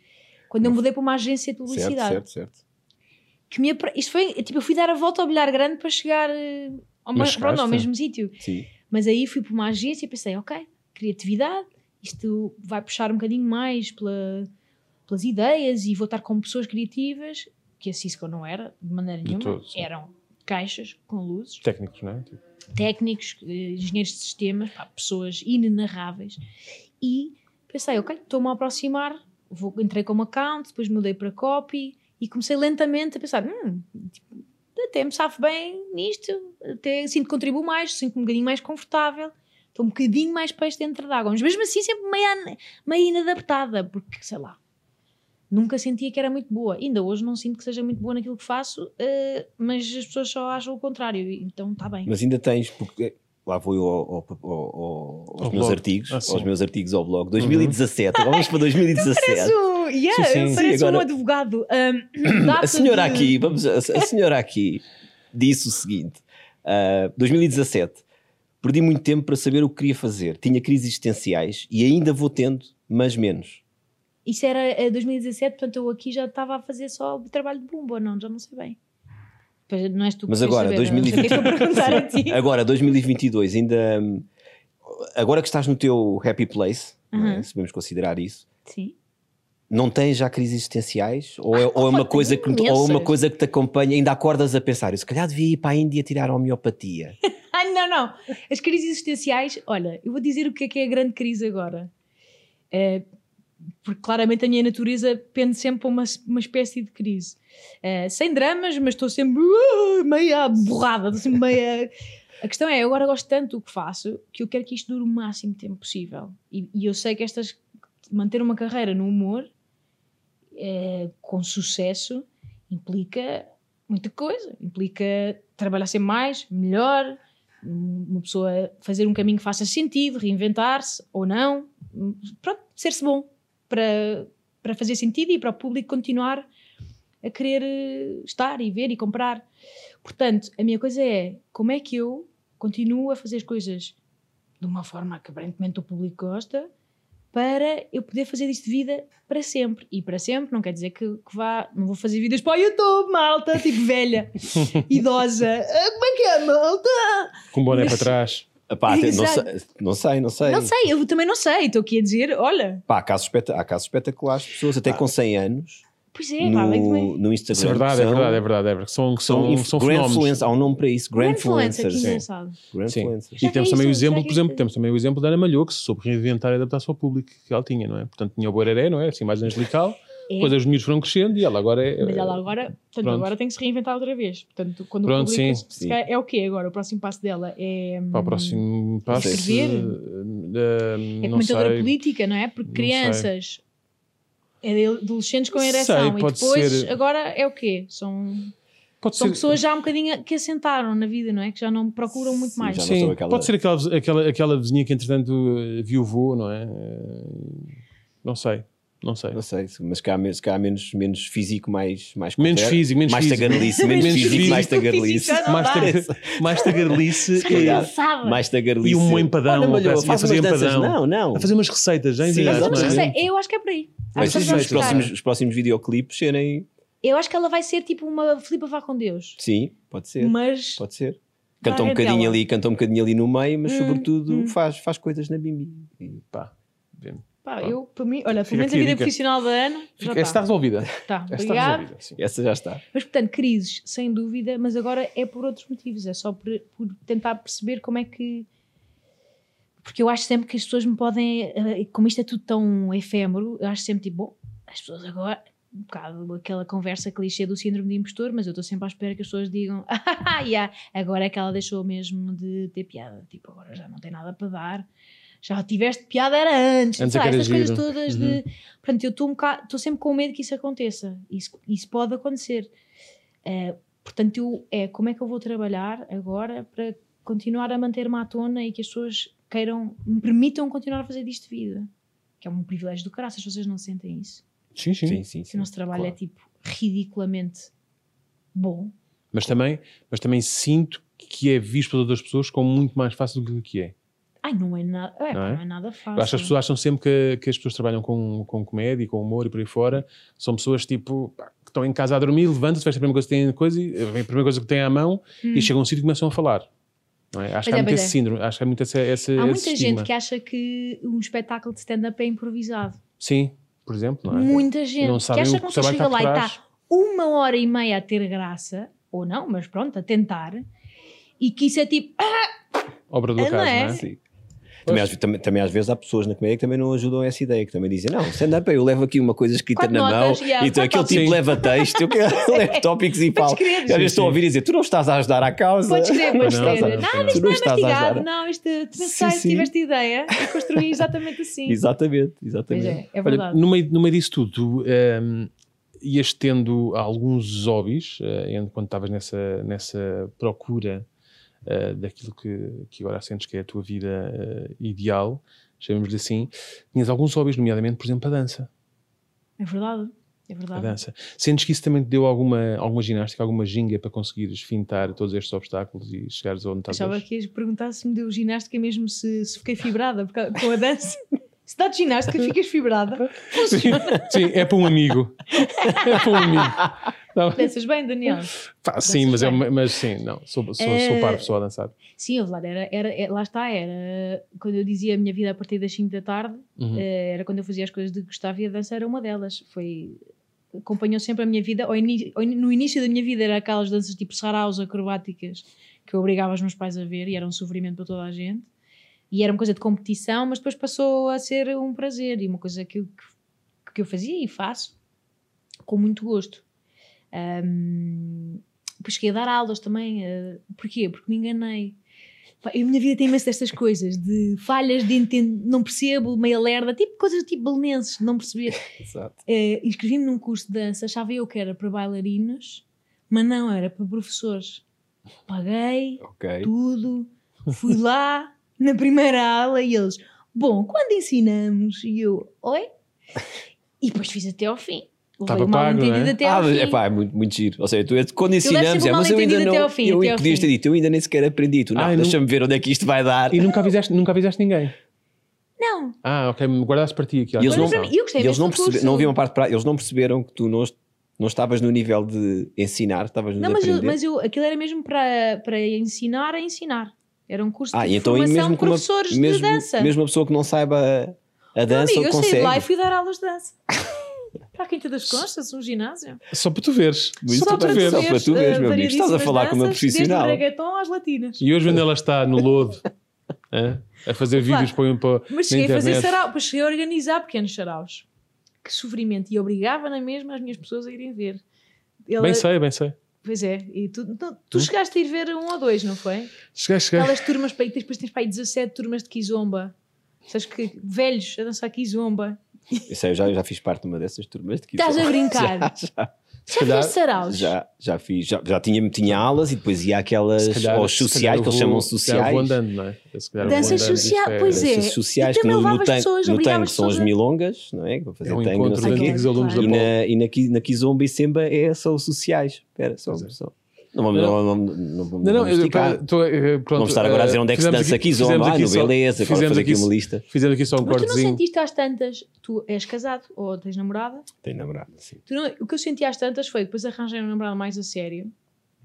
quando eu mudei para uma agência de Certo, publicidade. certo, certo. Que me, isto foi, tipo, eu fui dar a volta ao bilhar grande para chegar eh, ao, Mas ma- pronto, ao mesmo sítio. Sim. Mas aí fui para uma agência e pensei, ok, criatividade, isto vai puxar um bocadinho mais pela- pelas ideias e vou estar com pessoas criativas, que a Cisco não era, de maneira De nenhuma, todo, sim. eram caixas com luzes, Técnicos, não é? Tipo, técnicos, eh, engenheiros de sistemas, pá, pessoas inenarráveis. E pensei, ok, estou-me a aproximar, vou, entrei como account, depois mudei para copy e comecei lentamente a pensar, hum, tipo, até me safo bem nisto, até sinto que contribuo mais, sinto-me um bocadinho mais confortável, estou um bocadinho mais peixe dentro d'água, mas mesmo assim sempre meio, meio inadaptada, porque sei lá, nunca sentia que era muito boa. Ainda hoje não sinto que seja muito boa naquilo que faço, eh, mas as pessoas só acham o contrário, então está bem. Mas ainda tens, porque lá vou eu ao- ao- ao- ao- aos Ao meus blog. artigos, Ah, aos meus artigos ao blog. 2017, vamos para 2017. Pareço, yeah, Sim, sim. eu pareço Sim, agora- um advogado. Um, A senhora de- aqui, vamos, a, a senhora aqui disse o seguinte: ah, 2017, perdi muito tempo para saber o que queria fazer. Tinha crises existenciais e ainda vou tendo, mas menos. Isso era eh, 2017, portanto eu aqui já estava a fazer só o trabalho de bumba, não, já não sei bem. Não és tu que Mas agora, saber, não sei o que é ti. Agora, 2022, ainda. Agora que estás no teu happy place, é? Se podemos considerar isso, Sim. não tens já crises existenciais? Ou é, ou é uma coisa que, ou é uma coisa que te acompanha, ainda acordas a pensar, eu se calhar devia ir para a Índia tirar a homeopatia. Ai, não, não. As crises existenciais, olha, eu vou dizer o que é que é a grande crise agora. É, porque claramente a minha natureza pende sempre para uma, uma espécie de crise. É, sem dramas, mas estou sempre uh, meia borrada, estou sempre meia. A questão é, eu agora gosto tanto do que faço que eu quero que isto dure o máximo tempo possível. E, e eu sei que estas. manter uma carreira no humor é, com sucesso implica muita coisa. Implica trabalhar sempre mais, melhor, uma pessoa fazer um caminho que faça sentido, reinventar-se ou não. Pronto, ser-se bom para, para fazer sentido e para o público continuar a querer eh, estar e ver e comprar. Portanto, a minha coisa é como é que eu continuo a fazer as coisas de uma forma que aparentemente o público gosta para eu poder fazer isto de vida para sempre. E para sempre não quer dizer que, que vá, não vou fazer vídeos para o YouTube, malta, tipo velha, idosa. Ah, como é que é, malta? Com boné Mas- para trás. Epá, até- não, sei, não sei, não sei. Não sei, eu também não sei. Estou aqui a dizer, olha, Pá, há, casos espeta- há casos espetaculares de pessoas até com 100 anos pois é, no, no Instagram. Isso é verdade, é são- verdade, é verdade, é verdade. São, São, são, inf- são grand fenómenos. há um nome para isso, grand influencers. Grand. E temos é também o exemplo, por é exemplo, temos também o exemplo da Ana Malhou, que se soube reinventar e adaptar-se ao público que ela tinha, não é? Portanto, tinha o Boereré, não é? Assim, mais angelical. É. Depois os miúdos foram crescendo e ela agora é. Mas ela agora, portanto, Pronto. agora tem que se reinventar outra vez. Portanto, quando Pronto, o público sim, calhar- é o quê agora? O próximo passo dela é. Para o próximo passo. Escrever? eh, É não comentadora sei. política, não é? Porque Não crianças. É de adolescentes com Sei, ereção. e pode depois, ser- agora é o quê? São, Pode são ser- pessoas já um bocadinho que assentaram na vida, não é? Que já não procuram muito Sim, mais. Sim, sou aquela- pode ser aquela, aquela, aquela vizinha que entretanto eh, viuvou, não é? Eh, Não sei, não sei. Não sei, mas cá, menos, cá menos, menos físico, mais, mais Menos correto. físico, menos mais físico. menos Menos físico, mais físico, Mais, tagar, mais tagarelice Se calhar. e. Mais tagarelice. e um empadão, Olha, ou Malhou, faz a fazer empadão. Não, não. a fazer umas receitas, já Sim, Mas é? sei, eu acho que é por aí. Mas Acho que os, próximos, os próximos videoclipes serem. Eu acho que ela vai ser tipo uma Filipa Vá com Deus. Sim, pode ser. Mas Pode ser. Canta um bocadinho ali, canta um bocadinho ali no meio, mas Hum, sobretudo hum. faz, faz coisas na Bimbi. E Pá, vê-me. Pá, eu, para mim, olha, pelo menos a vida dica. profissional da Ana já está está. resolvida. Tá, está obrigado. resolvida. sim. Essa já está. Mas, portanto, crises, sem dúvida, mas agora é por outros motivos, é só por, por tentar perceber como é que. Porque eu acho sempre que as pessoas me podem. eh, Como isto é tudo tão efêmero, eu acho sempre tipo, bom, as pessoas agora. Um bocado aquela conversa clichê do síndrome de impostor, mas eu estou sempre à espera que as pessoas digam, ah, yeah, agora é que ela deixou mesmo de ter piada. Tipo, agora já não tem nada para dar. Já tiveste piada, era antes. Antes é era estas coisas giro. todas Uhum. de. Portanto, eu estou um bocado- sempre com medo que isso aconteça. Isso, isso pode acontecer. Eh, portanto, eu, é como é que eu vou trabalhar agora para continuar a manter-me à tona e que as pessoas queiram, me permitam continuar a fazer disto de vida. Que é um privilégio do caralho, se vocês não sentem isso. Sim, sim. Sim, sim, Se sim. o nosso trabalho Claro. é tipo ridiculamente bom. Mas, também, mas também sinto que é visto pelas outras pessoas como muito mais fácil do que o que é. Ai, não é nada, é, Não pá, é? não é nada fácil. Acho que as pessoas acham sempre que, que as pessoas que trabalham com, com comédia e com humor e por aí fora são pessoas tipo pá, que estão em casa a dormir, levantam-se, vestem a primeira coisa que têm coisa, e- a primeira coisa que têm à mão Hum. e chegam a um sítio e começam a falar. Não é? Acho que há é, muito pois esse é. síndrome, acho que há muito esse, esse, Há muita gente que acha que um espetáculo de stand-up é improvisado. Sim, por exemplo, não é? Muita gente não que acha que uma pessoa chega lá e está uma hora e meia a ter graça, ou não, mas pronto, a tentar, e que isso é tipo, ah, Obra do Ah, acaso, não não é? é? Sim. Também às, também, também às vezes há pessoas na comédia que também não ajudam a essa ideia, que também dizem, não, stand-up eu levo aqui uma coisa escrita Quatro na notas, mão, yeah, e então aquele tipo notas. leva texto, eu leva tópicos e crer. às vezes Sim, estou a sim. ouvir e dizer, tu não estás a ajudar à causa. podes crer, podes Não, crer. não, não, isto não não é ajudar. não, isto tu Sim, pensaste, sim. tiveste ideia e construí exatamente assim. Exatamente, Pois exatamente. é, é Olha, verdade. no, meio, no meio disso tudo, tu ehm, ias tendo alguns hobbies, eh, quando estavas nessa, nessa procura eh, daquilo que, que agora sentes que é a tua vida eh, ideal, chamemos-lhe assim, tinhas alguns hobbies, nomeadamente, por exemplo, a dança. É verdade, é A verdade. dança. Sentes que isso também te deu alguma, alguma ginástica, alguma ginga para conseguires fintar todos estes obstáculos e chegares onde estás Achava que ias perguntar se me deu ginástica mesmo se, se fiquei fibrada com a dança. Se dá de ginástica, ficas fibrada. Sim, sim, é para um amigo. É para um amigo. Danças bem, Daniel? Pá, sim, mas, é, mas sim, não, sou, sou, sou Eh, parvo só a dançar. Sim, lá, era, era, é- lá está, era quando eu dizia a minha vida a partir das 5 da tarde, Uhum. eh, era quando eu fazia as coisas de Gustavo e a dança era uma delas. Foi, acompanhou sempre a minha vida. Ini- no início da minha vida era aquelas danças tipo saraus acrobáticas que eu obrigava os meus pais a ver e era um sofrimento para toda a gente. E era uma coisa de competição, mas depois passou a ser um prazer e uma coisa que eu, que, que eu fazia e faço com muito gosto. Ahm, depois cheguei a dar aulas também. eh, porquê? Porque me enganei. A minha vida tem imenso destas coisas, de falhas de entender, não percebo, meio lerda, tipo coisas tipo belenenses, não perceber. Exato. Eh, Inscrevi-me num curso de dança, achava eu que era para bailarinos, mas não, era para professores. Paguei Ok. tudo, fui lá na primeira aula e eles, bom, quando ensinamos? E eu, oi? E depois fiz até ao fim. Estava pago, não é? entendido até Ah, ao é pá, é muito, muito giro. Ou seja, tu quando ensinamos, é, mas eu ainda não. fim, eu podias ter dito, eu ainda nem sequer aprendi. Tu, não, Ai, deixa-me ver onde é que isto vai dar. E nunca avisaste, nunca avisaste ninguém? Não, Ah, ok, me guardaste para ti aqui. E eles não, mim, eu gostei eles não, percebe, não parte para eles não perceberam que tu não, não estavas no nível de ensinar, estavas no não de mas, eu, mas eu, aquilo era mesmo para, para ensinar a ensinar. Era um curso ah, de então formação mesmo de com uma, professores mesmo, de dança. mesmo uma pessoa que não saiba a dança amigo, eu consegue. saí de lá e fui dar aulas de dança. para a Quinta das Constas, um ginásio. Só para tu veres. Só para tu bem, veres. só para tu veres, eh, meu amigo. Estás a falar com uma profissional. Desde o reggaeton às latinas. E hoje, quando ela está no lodo, a fazer Claro. vídeos para, para, Mas cheguei a fazer sarau, depois cheguei a organizar pequenos saraus. Que sofrimento. E obrigava na mesma as minhas pessoas a irem ver. Ele- Bem sei, bem sei. Pois é. E tu, tu, tu Hum? chegaste a ir ver um ou dois, não foi? Cheguei, cheguei. Aquelas turmas para aí, depois tens para aí 17 turmas de Kizomba. Sabes que velhos a dançar Kizomba. Eu sei, eu já, eu já fiz parte de uma dessas turmas de Estás a brincar? Já, já. Já calhar- fizeste saraus? Já, já fiz, já, já tinha, tinha aulas e depois ia àquelas Se calhar- aos sociais, que eles chamam vou- sociais. vou andando, não é? Vou Danças sociais, pois é. Danças sociais que no, no, pessoas, no tango são as milongas, não é? Para fazer É um tango, não sei o quê. claro. E na, e na, na Kizomba e Semba é só os sociais. Espera, só, é. só. Não vamos, Não. não, não, não, vamos Não, esticar. eh, pronto, Vamos estar agora a dizer onde é que se dança aqui- Kizomba. fizemos Ah, aqui no só- Beleza, fizemos aqui aqui uma lista. Fizemos aqui só um Mas tu não cortezinho. sentiste às tantas, tu és casado ou tens namorada? Tem namorado, sim. Tu não- o que eu senti às tantas foi depois arranjei um namorado mais a sério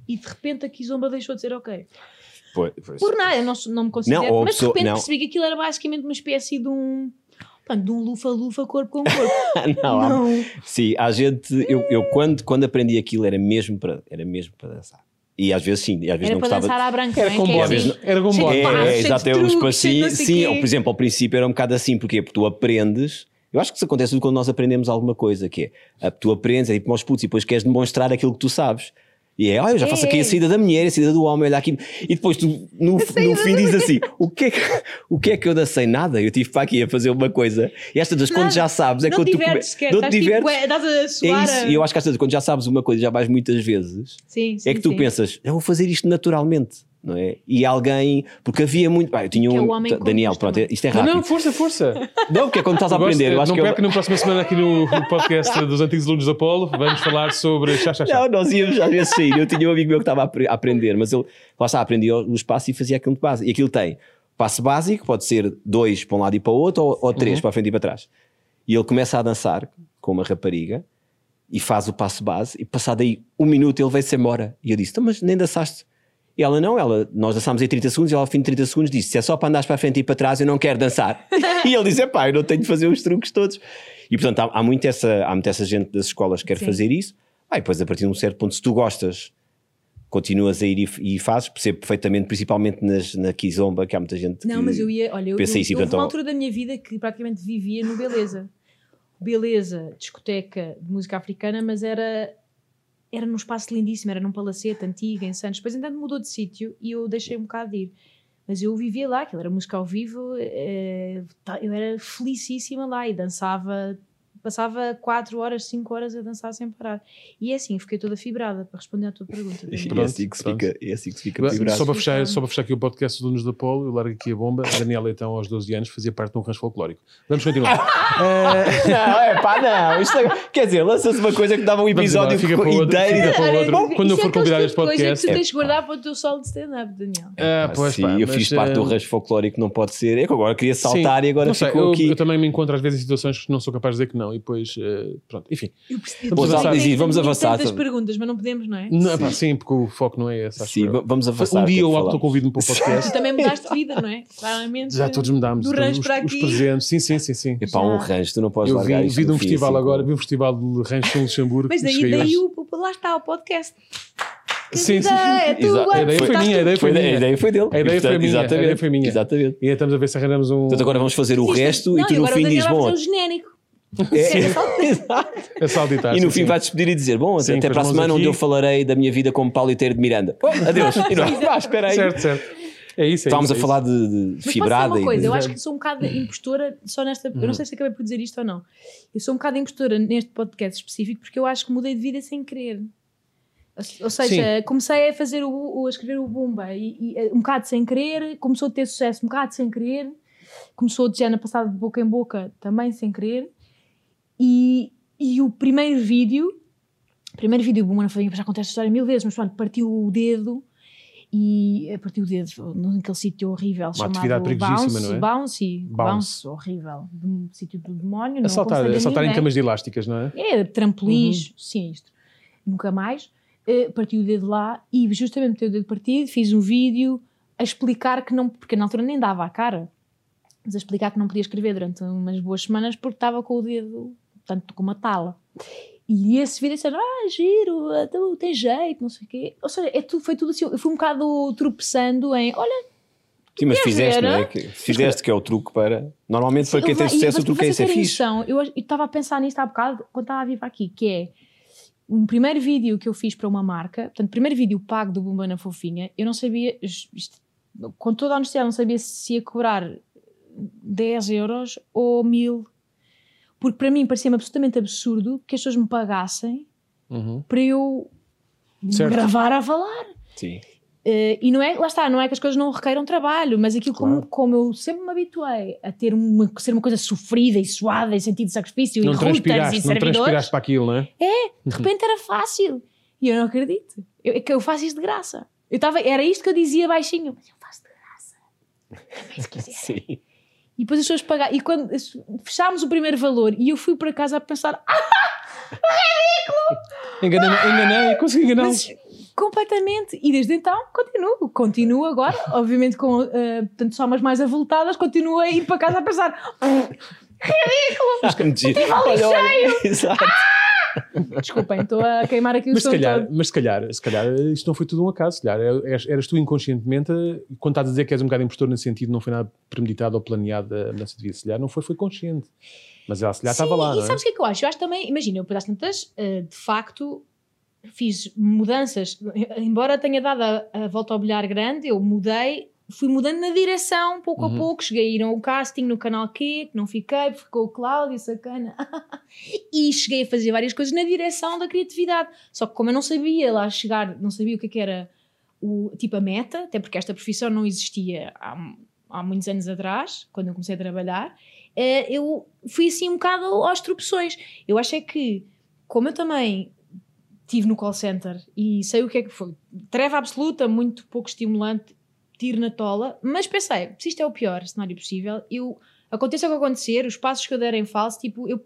e de repente a Kizomba deixou de ser ok. Pois, pois. Por nada, eu não, não me considero. Não, mas de repente percebi que aquilo era basicamente uma espécie de um. Portanto, de um lufa-lufa corpo com corpo. não, há- não. Sim, a gente, eu, eu quando, quando aprendi aquilo era mesmo para, era mesmo para dançar. E às vezes sim, e às vezes Era não para gostava. dançar à branca, Era é? com é assim. Era com pá, É, é, já tem uns passinhos. Sim, ou, por exemplo, ao princípio era um bocado assim, porque tu aprendes. Eu acho que isso acontece tudo quando nós aprendemos alguma coisa, que é tu aprendes, é tipo aos putos, e depois queres demonstrar aquilo que tu sabes. E é, olha, eu já faço É, aqui é. a saída da mulher, a saída do homem, olha aqui. E depois tu, no, no fim, dizes assim: o que, é que, o que é que eu não sei? Nada. Eu tive para aqui a fazer uma coisa. E esta das quando já sabes, é não quando tu come- não te tipo, divertes. ué, estás a É suar. isso. a- E eu acho que às vezes, quando já sabes uma coisa, já vais muitas vezes Sim, sim, é que tu sim. pensas, eu vou fazer isto naturalmente, não é? E alguém, porque havia muito, pá, eu tinha Que é um, com Daniel, pronto, também. isto é Não, rápido. não, força, força. Não, porque é quando estás a gosto- aprender, eu acho não que é perca eu... na próxima semana aqui no, podcast dos antigos alunos da Polo. Vamos falar sobre chá, chá, chá. Não, nós íamos às vezes sair. Eu tinha um amigo meu que estava a apre- a aprender, mas ele lá está, aprendia o espaço e fazia aquilo de base. E aquilo tem passo básico, pode ser dois para um lado e para o outro, ou, ou três para a frente e para trás. E ele começa a dançar com uma rapariga e faz o passo base, e passado aí um minuto ele veio-se embora. E eu disse: "Então, Mas nem dançaste. E ela não, ela, nós dançámos em 30 segundos e ela ao fim de 30 segundos disse: Se é só para andares para a frente e para trás, eu não quero dançar. e ele disse: Pá, eu não tenho de fazer os truques todos. E portanto, há, há, muito essa, há muito essa gente das escolas que quer Sim. fazer isso. Ah, e depois, a partir de um certo ponto, se tu gostas, continuas a ir e, e fazes, percebo perfeitamente, principalmente nas, na Kizomba, que há muita gente Não, que- mas eu ia, olha, eu, pensa eu, isso e, houve uma altura da minha vida que praticamente vivia no Beleza. Beleza, discoteca de música africana, mas era era num espaço lindíssimo, era num palacete antigo em Santos. Depois, entanto, mudou de sítio e eu deixei um bocado de ir. Mas eu vivia lá, aquilo era música ao vivo, eh, tá- eu era felicíssima lá e dançava, passava 4 horas, 5 horas a dançar sem parar. E é assim, fiquei toda fibrada para responder à tua pergunta. E Daniel. é assim que se Pronto. fica, é assim que se fica. Só para, fechar, só para fechar aqui o podcast dos alunos da Polo, eu largo aqui a bomba. Daniel, então, aos 12 anos, fazia parte de um rancho folclórico. Vamos continuar. Não, é pá, não. Isto é- quer dizer, lança-se uma coisa que dava um episódio embora, fica para outro, inteiro. fica para outro. Quando eu é for convidado a este de coisa podcast. que tu tens de guardar para o teu solo de stand-up, Daniel. Ah, Ah, pois, sim, pá, eu mas, fiz parte do eh, rancho folclórico, não pode ser. É que agora queria saltar sim. e agora sei, ficou eu, aqui. eu também me encontro às vezes em situações que não sou capaz de dizer que não. Não, e depois, eh, pronto, enfim. Eu Vamos eu avançar. Dizzy, vamos tenho avançar. tantas perguntas, mas não podemos, não é? Não, pá, sim, porque o foco não é esse. acho Sim, eu. va- vamos avançar. Um dia o o que auto falamos. convida-me para o podcast. Tu também mudaste de vida, não é? Claramente. Já todos mudámos. Do rancho os, para os aqui. presentes, sim, sim, sim. sim. Epá, um rancho, tu não podes Eu vi, largar isto vi de um festival assim, agora, vi um festival de rancho em Luxemburgo. Mas daí, daí o, lá está o podcast. Que Sim, sim. Exato. agora A ideia foi minha, a ideia Foi, foi a minha. ideia foi dele. A ideia foi minha, a Exatamente. ideia foi minha. Exatamente. E aí estamos a ver se arranjamos um. Portanto, agora vamos fazer o resto e tu no agora fim dizes, bom. fazer o genérico. É, a salditar. e no sim, fim sim. vai despedir e dizer: Bom, Sim, até para a semana onde aqui. eu falarei da minha vida como paliteiro de Miranda. Oh, adeus. E não, pá, espera aí. Certo, certo. É isso. É Estávamos isso, a é falar de, de Mas posso fibrada dizer uma coisa, e eu de... acho que sou um bocado impostora só nesta. Eu não sei se acabei por dizer isto ou não. Eu sou um bocado impostora neste podcast específico porque eu acho que mudei de vida sem querer. Ou- seja, comecei a fazer o, o- a escrever o Bumba e, e, eh, um bocado sem querer, começou a ter sucesso um bocado sem querer, começou de ano passado de boca em boca também sem querer. E, e o primeiro vídeo, o primeiro vídeo Bumba na Farinha, já contei esta história mil vezes, mas pronto, partiu o dedo e eh, partiu o dedo naquele sítio horrível chamado atividade perigosíssima, Bounce, não é? Bounce, Bounce. Bounce, horrível, de um sítio do demónio. não Assaltar, a assaltar em camas de elásticas, não é? É, trampolins, Uhum. sinistro. Nunca mais. Eh, parti o dedo lá e justamente meteu o dedo partido, fiz um vídeo a explicar que não, porque na altura nem dava a cara, mas a explicar que não podia escrever durante umas boas semanas porque estava com o dedo, tanto com uma tala. E esse vídeo disseram, ah, giro, tu tem jeito, não sei o quê. Ou seja, é tudo, foi tudo assim, eu fui um bocado tropeçando em, olha, Sim, mas fizeste, ver, não é? Que- Fizeste que é o truque para. Normalmente, para quem tem sucesso, o truque é isso, é fixe. eu eu estava a pensar nisto há bocado, quando estava a vir para aqui, que é um primeiro vídeo que eu fiz para uma marca, portanto, primeiro vídeo pago do Bumba na Fofinha, eu não sabia, isto- com toda a honestidade, não sabia se ia cobrar 10 euros ou 1000, porque para mim parecia-me absolutamente absurdo que as pessoas me pagassem Uhum. para eu Certo. gravar a falar. Sim. Eh, e não é, lá está, não é que as coisas não requeiram trabalho, mas aquilo como, Claro. como eu sempre me habituei a ter uma, ser uma coisa sofrida e suada e sentido de sacrifício Não e routers e transpiraste, não servidores, transpiraste para aquilo, não é? de repente era fácil. E eu não acredito. Eu, é que eu faço isto de graça. Eu tava, era isto que eu dizia baixinho, mas eu faço de graça. Também se quiser. Sim. E depois as pessoas pagaram. E quando fechámos o primeiro valor e eu fui para casa a pensar, ah, Enganei, enganei, consegui enganar. Mas completamente. E desde então continuo. Continuo agora, obviamente com uh, tanto somas mais avultadas, continuo a ir para casa a pensar. Olha, olha, Exato. Desculpem, estou a queimar aqui o Mas se calhar, todo. mas se calhar, se calhar isto não foi tudo um acaso, se calhar eras, eras tu inconscientemente, quando estás a dizer que és um bocado impostor nesse sentido, não foi nada premeditado ou planeado a mudança de vida, se calhar não foi, foi consciente. Mas ela se calhar estava lá, e não é? sabes o que é que eu acho? Eu acho também, imagina, eu pelas tantas, uh, de facto, fiz mudanças, embora tenha dado a, a volta ao bilhar grande, eu mudei, fui mudando na direção, pouco Uhum. a pouco, cheguei a ir ao casting no canal Q, que não fiquei, ficou o Cláudio, sacana, e cheguei a fazer várias coisas na direção da criatividade, só que como eu não sabia lá chegar, não sabia o que, é que era o, tipo a meta, até porque esta profissão não existia há, há muitos anos atrás, quando eu comecei a trabalhar, eh, eu fui assim um bocado aos tropeções. Eu acho é que, como eu também estive no call center e sei o que é que foi, treva absoluta, muito pouco estimulante, tiro na tola, mas pensei, se isto é o pior cenário possível, eu, aconteça o que acontecer, os passos que eu der em falso, tipo, eu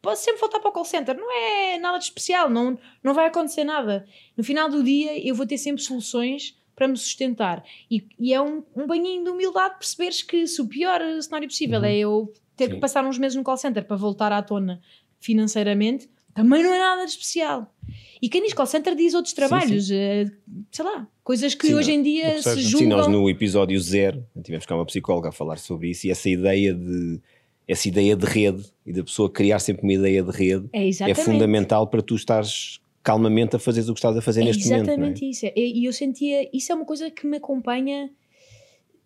posso sempre voltar para o call center, não é nada de especial, não, não vai acontecer nada. No final do dia eu vou ter sempre soluções para me sustentar. E, e é um, um banhinho de humildade perceberes que se o pior cenário possível é eu ter Sim. que passar uns meses no call center para voltar à tona financeiramente, também não é nada de especial. E quem diz call center diz outros trabalhos, eh, sei lá, coisas que Sim, hoje em dia se julgam. Sim, nós no episódio zero tivemos cá uma psicóloga a falar sobre isso e essa ideia de essa ideia de rede e da pessoa criar sempre uma ideia de rede É é exatamente. fundamental para tu estares calmamente a fazeres o que estás a fazer É neste momento. não é? exatamente isso. E e eu sentia, isso é uma coisa que me acompanha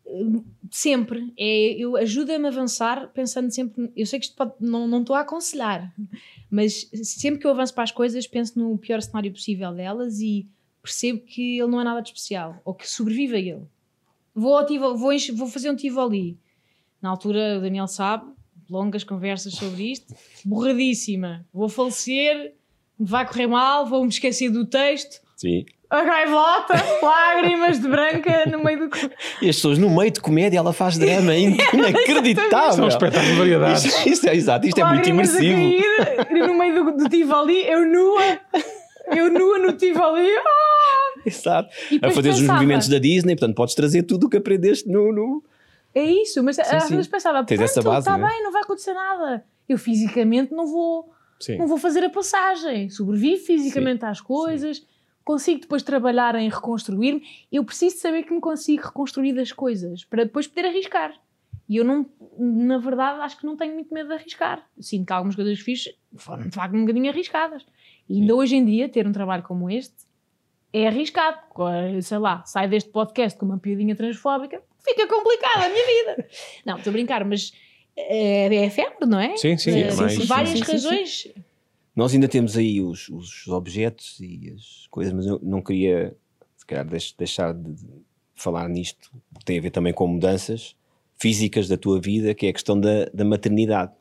hum, sempre. É, eu ajuda-me a avançar pensando sempre. Eu sei que isto pode, não não estou a aconselhar, mas sempre que eu avanço para as coisas, penso no pior cenário possível delas e percebo que ele não é nada de especial ou que sobrevive a ele. Vou, vou, vou fazer um Tivoli. Na altura, o Daniel sabe, longas conversas sobre isto, borradíssima. Vou falecer, vai correr mal, vou-me esquecer do texto. Sim. A gaivota, lágrimas de branca no meio do. E as pessoas, no meio de comédia, ela faz drama. in- Inacreditável. São um espetáculo de variedades. Isto, isto é exato, isto é muito lágrimas a imersivo. cair, no meio do, do Tivoli, eu nua, eu nua no Tivoli. ah! Exato. A fazer os movimentos da Disney, portanto, podes trazer tudo o que aprendeste no. no... É isso, mas às sim. vezes pensava, Tens essa pronto, base, está né? bem, não vai acontecer nada. Eu fisicamente não vou, Sim. não vou fazer a passagem. Sobrevivo fisicamente às coisas, consigo depois trabalhar em reconstruir-me. Eu preciso saber que me consigo reconstruir das coisas para depois poder arriscar. E eu não, na verdade, acho que não tenho muito medo de arriscar. Sinto que algumas coisas que fiz foram de facto um bocadinho arriscadas. E ainda hoje em dia, ter um trabalho como este é arriscado. Sei lá, sai deste podcast com uma piadinha transfóbica, fica complicada a minha vida. Não, estou a brincar, mas é, é não é? Sim, sim, Eh, é mais- várias sim, sim, sim. Nós ainda temos aí os, os objetos e as coisas, mas eu não queria, se calhar, deix- deixar de falar nisto, porque tem a ver também com mudanças físicas da tua vida, que é a questão da, da maternidade.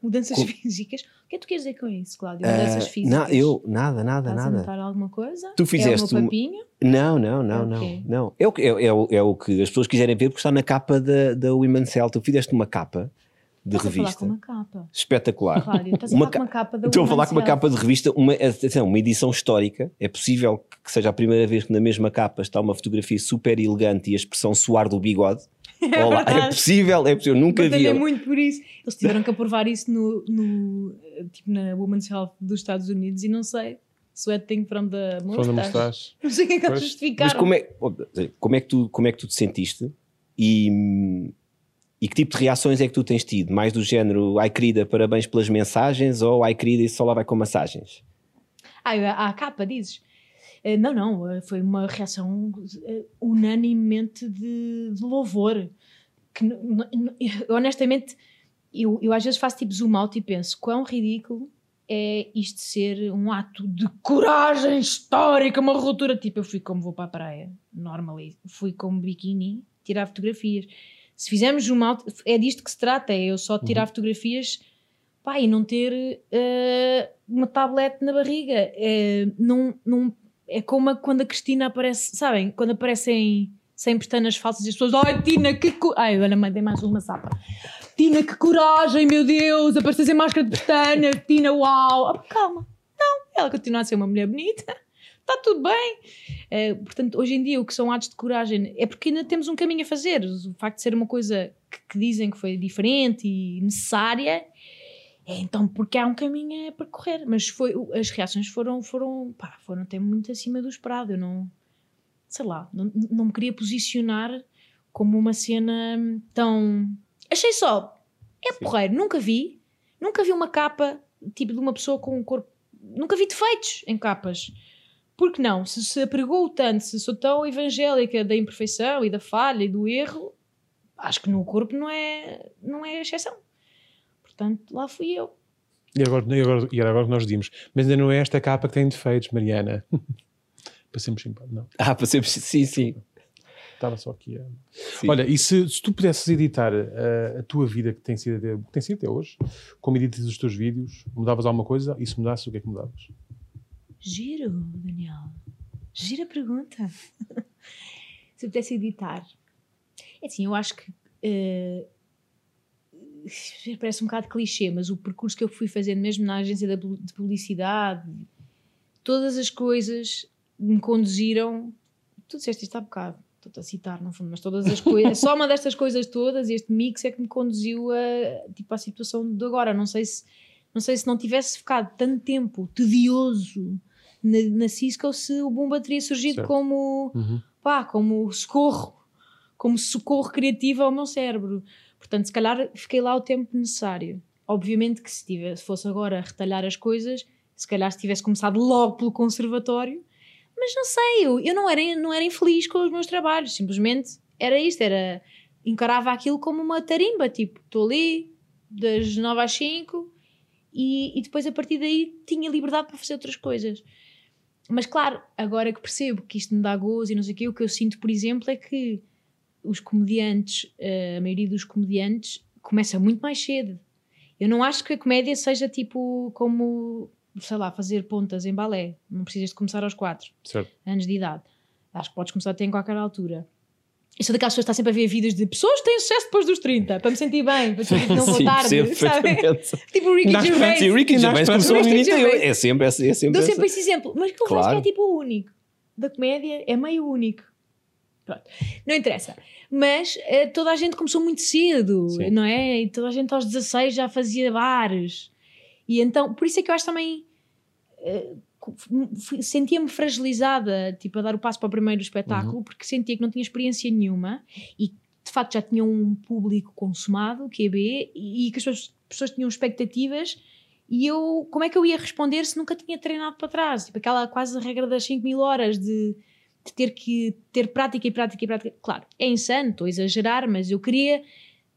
Mudanças Com- físicas. O que é que tu queres dizer com isso, Cláudio? Mudanças Ah, físicas? na- eu, nada, nada, Estás a nada. notar alguma coisa? Tu fizeste é o papinho? Não, não, não, É não. quê? não. É, o, que- é, é o, é o que as pessoas quiserem ver, porque está na capa da, da Women's Health. Tu fizeste uma capa de Estás a falar revista com uma capa. espetacular. Cláudio, estás a Uma falar com uma capa da Estou a falar com uma capa de revista, uma, atenção, uma edição histórica. É possível que seja a primeira vez que na mesma capa está uma fotografia super elegante e a expressão suar do bigode. Olá, é possível, é possível, nunca vi. Batalhei muito por isso. Eles tiveram que aprovar isso no, no, tipo, na Women's Health dos Estados Unidos e não sei. Sweating from the From the mustache. Não sei o que é que eles justificaram. Mas como é, como, é que tu, como é que tu te sentiste e, e que tipo de reações é que tu tens tido? Mais do género, ai querida, parabéns pelas mensagens ou ai querida, isso só lá vai com massagens? Ah, a, a capa, dizes? Eh, não, não, eh, foi uma reação eh, unanimemente de, de louvor. Que, honestamente, eu, eu às vezes faço tipo zoom out e penso quão ridículo é isto ser um ato de coragem histórica, uma ruptura. Tipo, eu fui como vou para a praia, normally, fui como biquíni tirar fotografias. Se fizermos out, é disto que se trata, é eu só tirar fotografias pá, e não ter eh, uma tablete na barriga. É, não, não, é como a- quando a Cristina aparece, sabem? Quando aparecem sem pestanas falsas e as pessoas, ai Tina, que co... Ai, olha, mandei mais uma sapa. Tina, que coragem, meu Deus, aparecer sem máscara de pestanas, Tina, uau. Ah, calma, não, ela continua a ser uma mulher bonita, está tudo bem. Eh, portanto, hoje em dia, o que são atos de coragem é porque ainda temos um caminho a fazer. O facto de ser uma coisa que, que dizem que foi diferente e necessária, é então porque há um caminho a percorrer. Mas foi, as reações foram, foram, pá, foram até muito acima do esperado. Eu não, sei lá, não, não me queria posicionar como uma cena tão. Achei só, é porreiro, nunca vi, nunca vi uma capa tipo de uma pessoa com um corpo. Nunca vi defeitos em capas. Por que não? Se se apregou tanto, se sou tão evangélica da imperfeição e da falha e do erro, acho que no corpo não é, não é exceção. Portanto, lá fui eu. E agora, e, agora, e era agora que nós dizíamos, mas ainda não é esta capa que tem defeitos, Mariana. Para sermos simpáticos. Não, Ah, para ser sim, sim. estava só aqui a. sim. Olha, e se, se tu pudesses editar uh, a tua vida que tem sido, até, que tem sido até hoje, como editas os teus vídeos, mudavas alguma coisa? E se mudasses, o que é que mudavas? Giro, Daniel. Gira pergunta. Se eu pudesse editar. É assim, eu acho que. eh, parece um bocado clichê, mas o percurso que eu fui fazendo, mesmo na agência de publicidade, todas as coisas me conduziram. Tu disseste isto há bocado, estou-te a citar no fundo, mas todas as coisas. só uma destas coisas todas, este mix, é que me conduziu a, tipo, à situação de agora. Não sei se não sei se não tivesse ficado tanto tempo tedioso na, na Cisco se o Bumba teria surgido Certo. como, pá, como socorro, como socorro criativo ao meu cérebro. Portanto, se calhar fiquei lá o tempo necessário. Obviamente que se, tivesse, fosse agora a retalhar as coisas, se calhar se tivesse começado logo pelo conservatório, mas não sei, eu, eu não, era, não era infeliz com os meus trabalhos, simplesmente era isto, era encarava aquilo como uma tarimba, tipo, estou ali das 9 às 5 e, e depois a partir daí tinha liberdade para fazer outras coisas. Mas claro, agora que percebo que isto me dá gozo e não sei o quê, o que eu sinto, por exemplo, é que os comediantes, eh, a maioria dos comediantes, começa muito mais cedo. Eu não acho que a comédia seja tipo como sei lá, fazer pontas em balé, não precisas de começar aos 4 Certo. anos de idade. Acho que podes começar até em qualquer altura. Eu sou daquelas pessoas que está sempre a ver vídeos de pessoas que têm sucesso depois dos 30, para me sentir bem, para sentir que não vou tarde, sabe? Tipo o Ricky esperança, Gervais. Sim, Ricky Gervais começou Ricky Gervais. É sempre, é, é sempre Dou essa. sempre esse exemplo, mas que eu Claro. acho que é tipo o único. Da comédia é meio único. Pronto. Não interessa. Mas eh, toda a gente começou muito cedo, Sim. não é? E toda a gente aos 16 já fazia bares. E então, por isso é que eu acho também. eh, sentia-me fragilizada, tipo, a dar o passo para o primeiro espetáculo, porque sentia que não tinha experiência nenhuma e de facto já tinha um público consumado, QB, e que as pessoas, pessoas tinham expectativas e eu, como é que eu ia responder se nunca tinha treinado para trás? Tipo, aquela quase regra das 5 mil horas de, de ter que ter prática e prática e prática. Claro, é insano, estou a exagerar, mas eu queria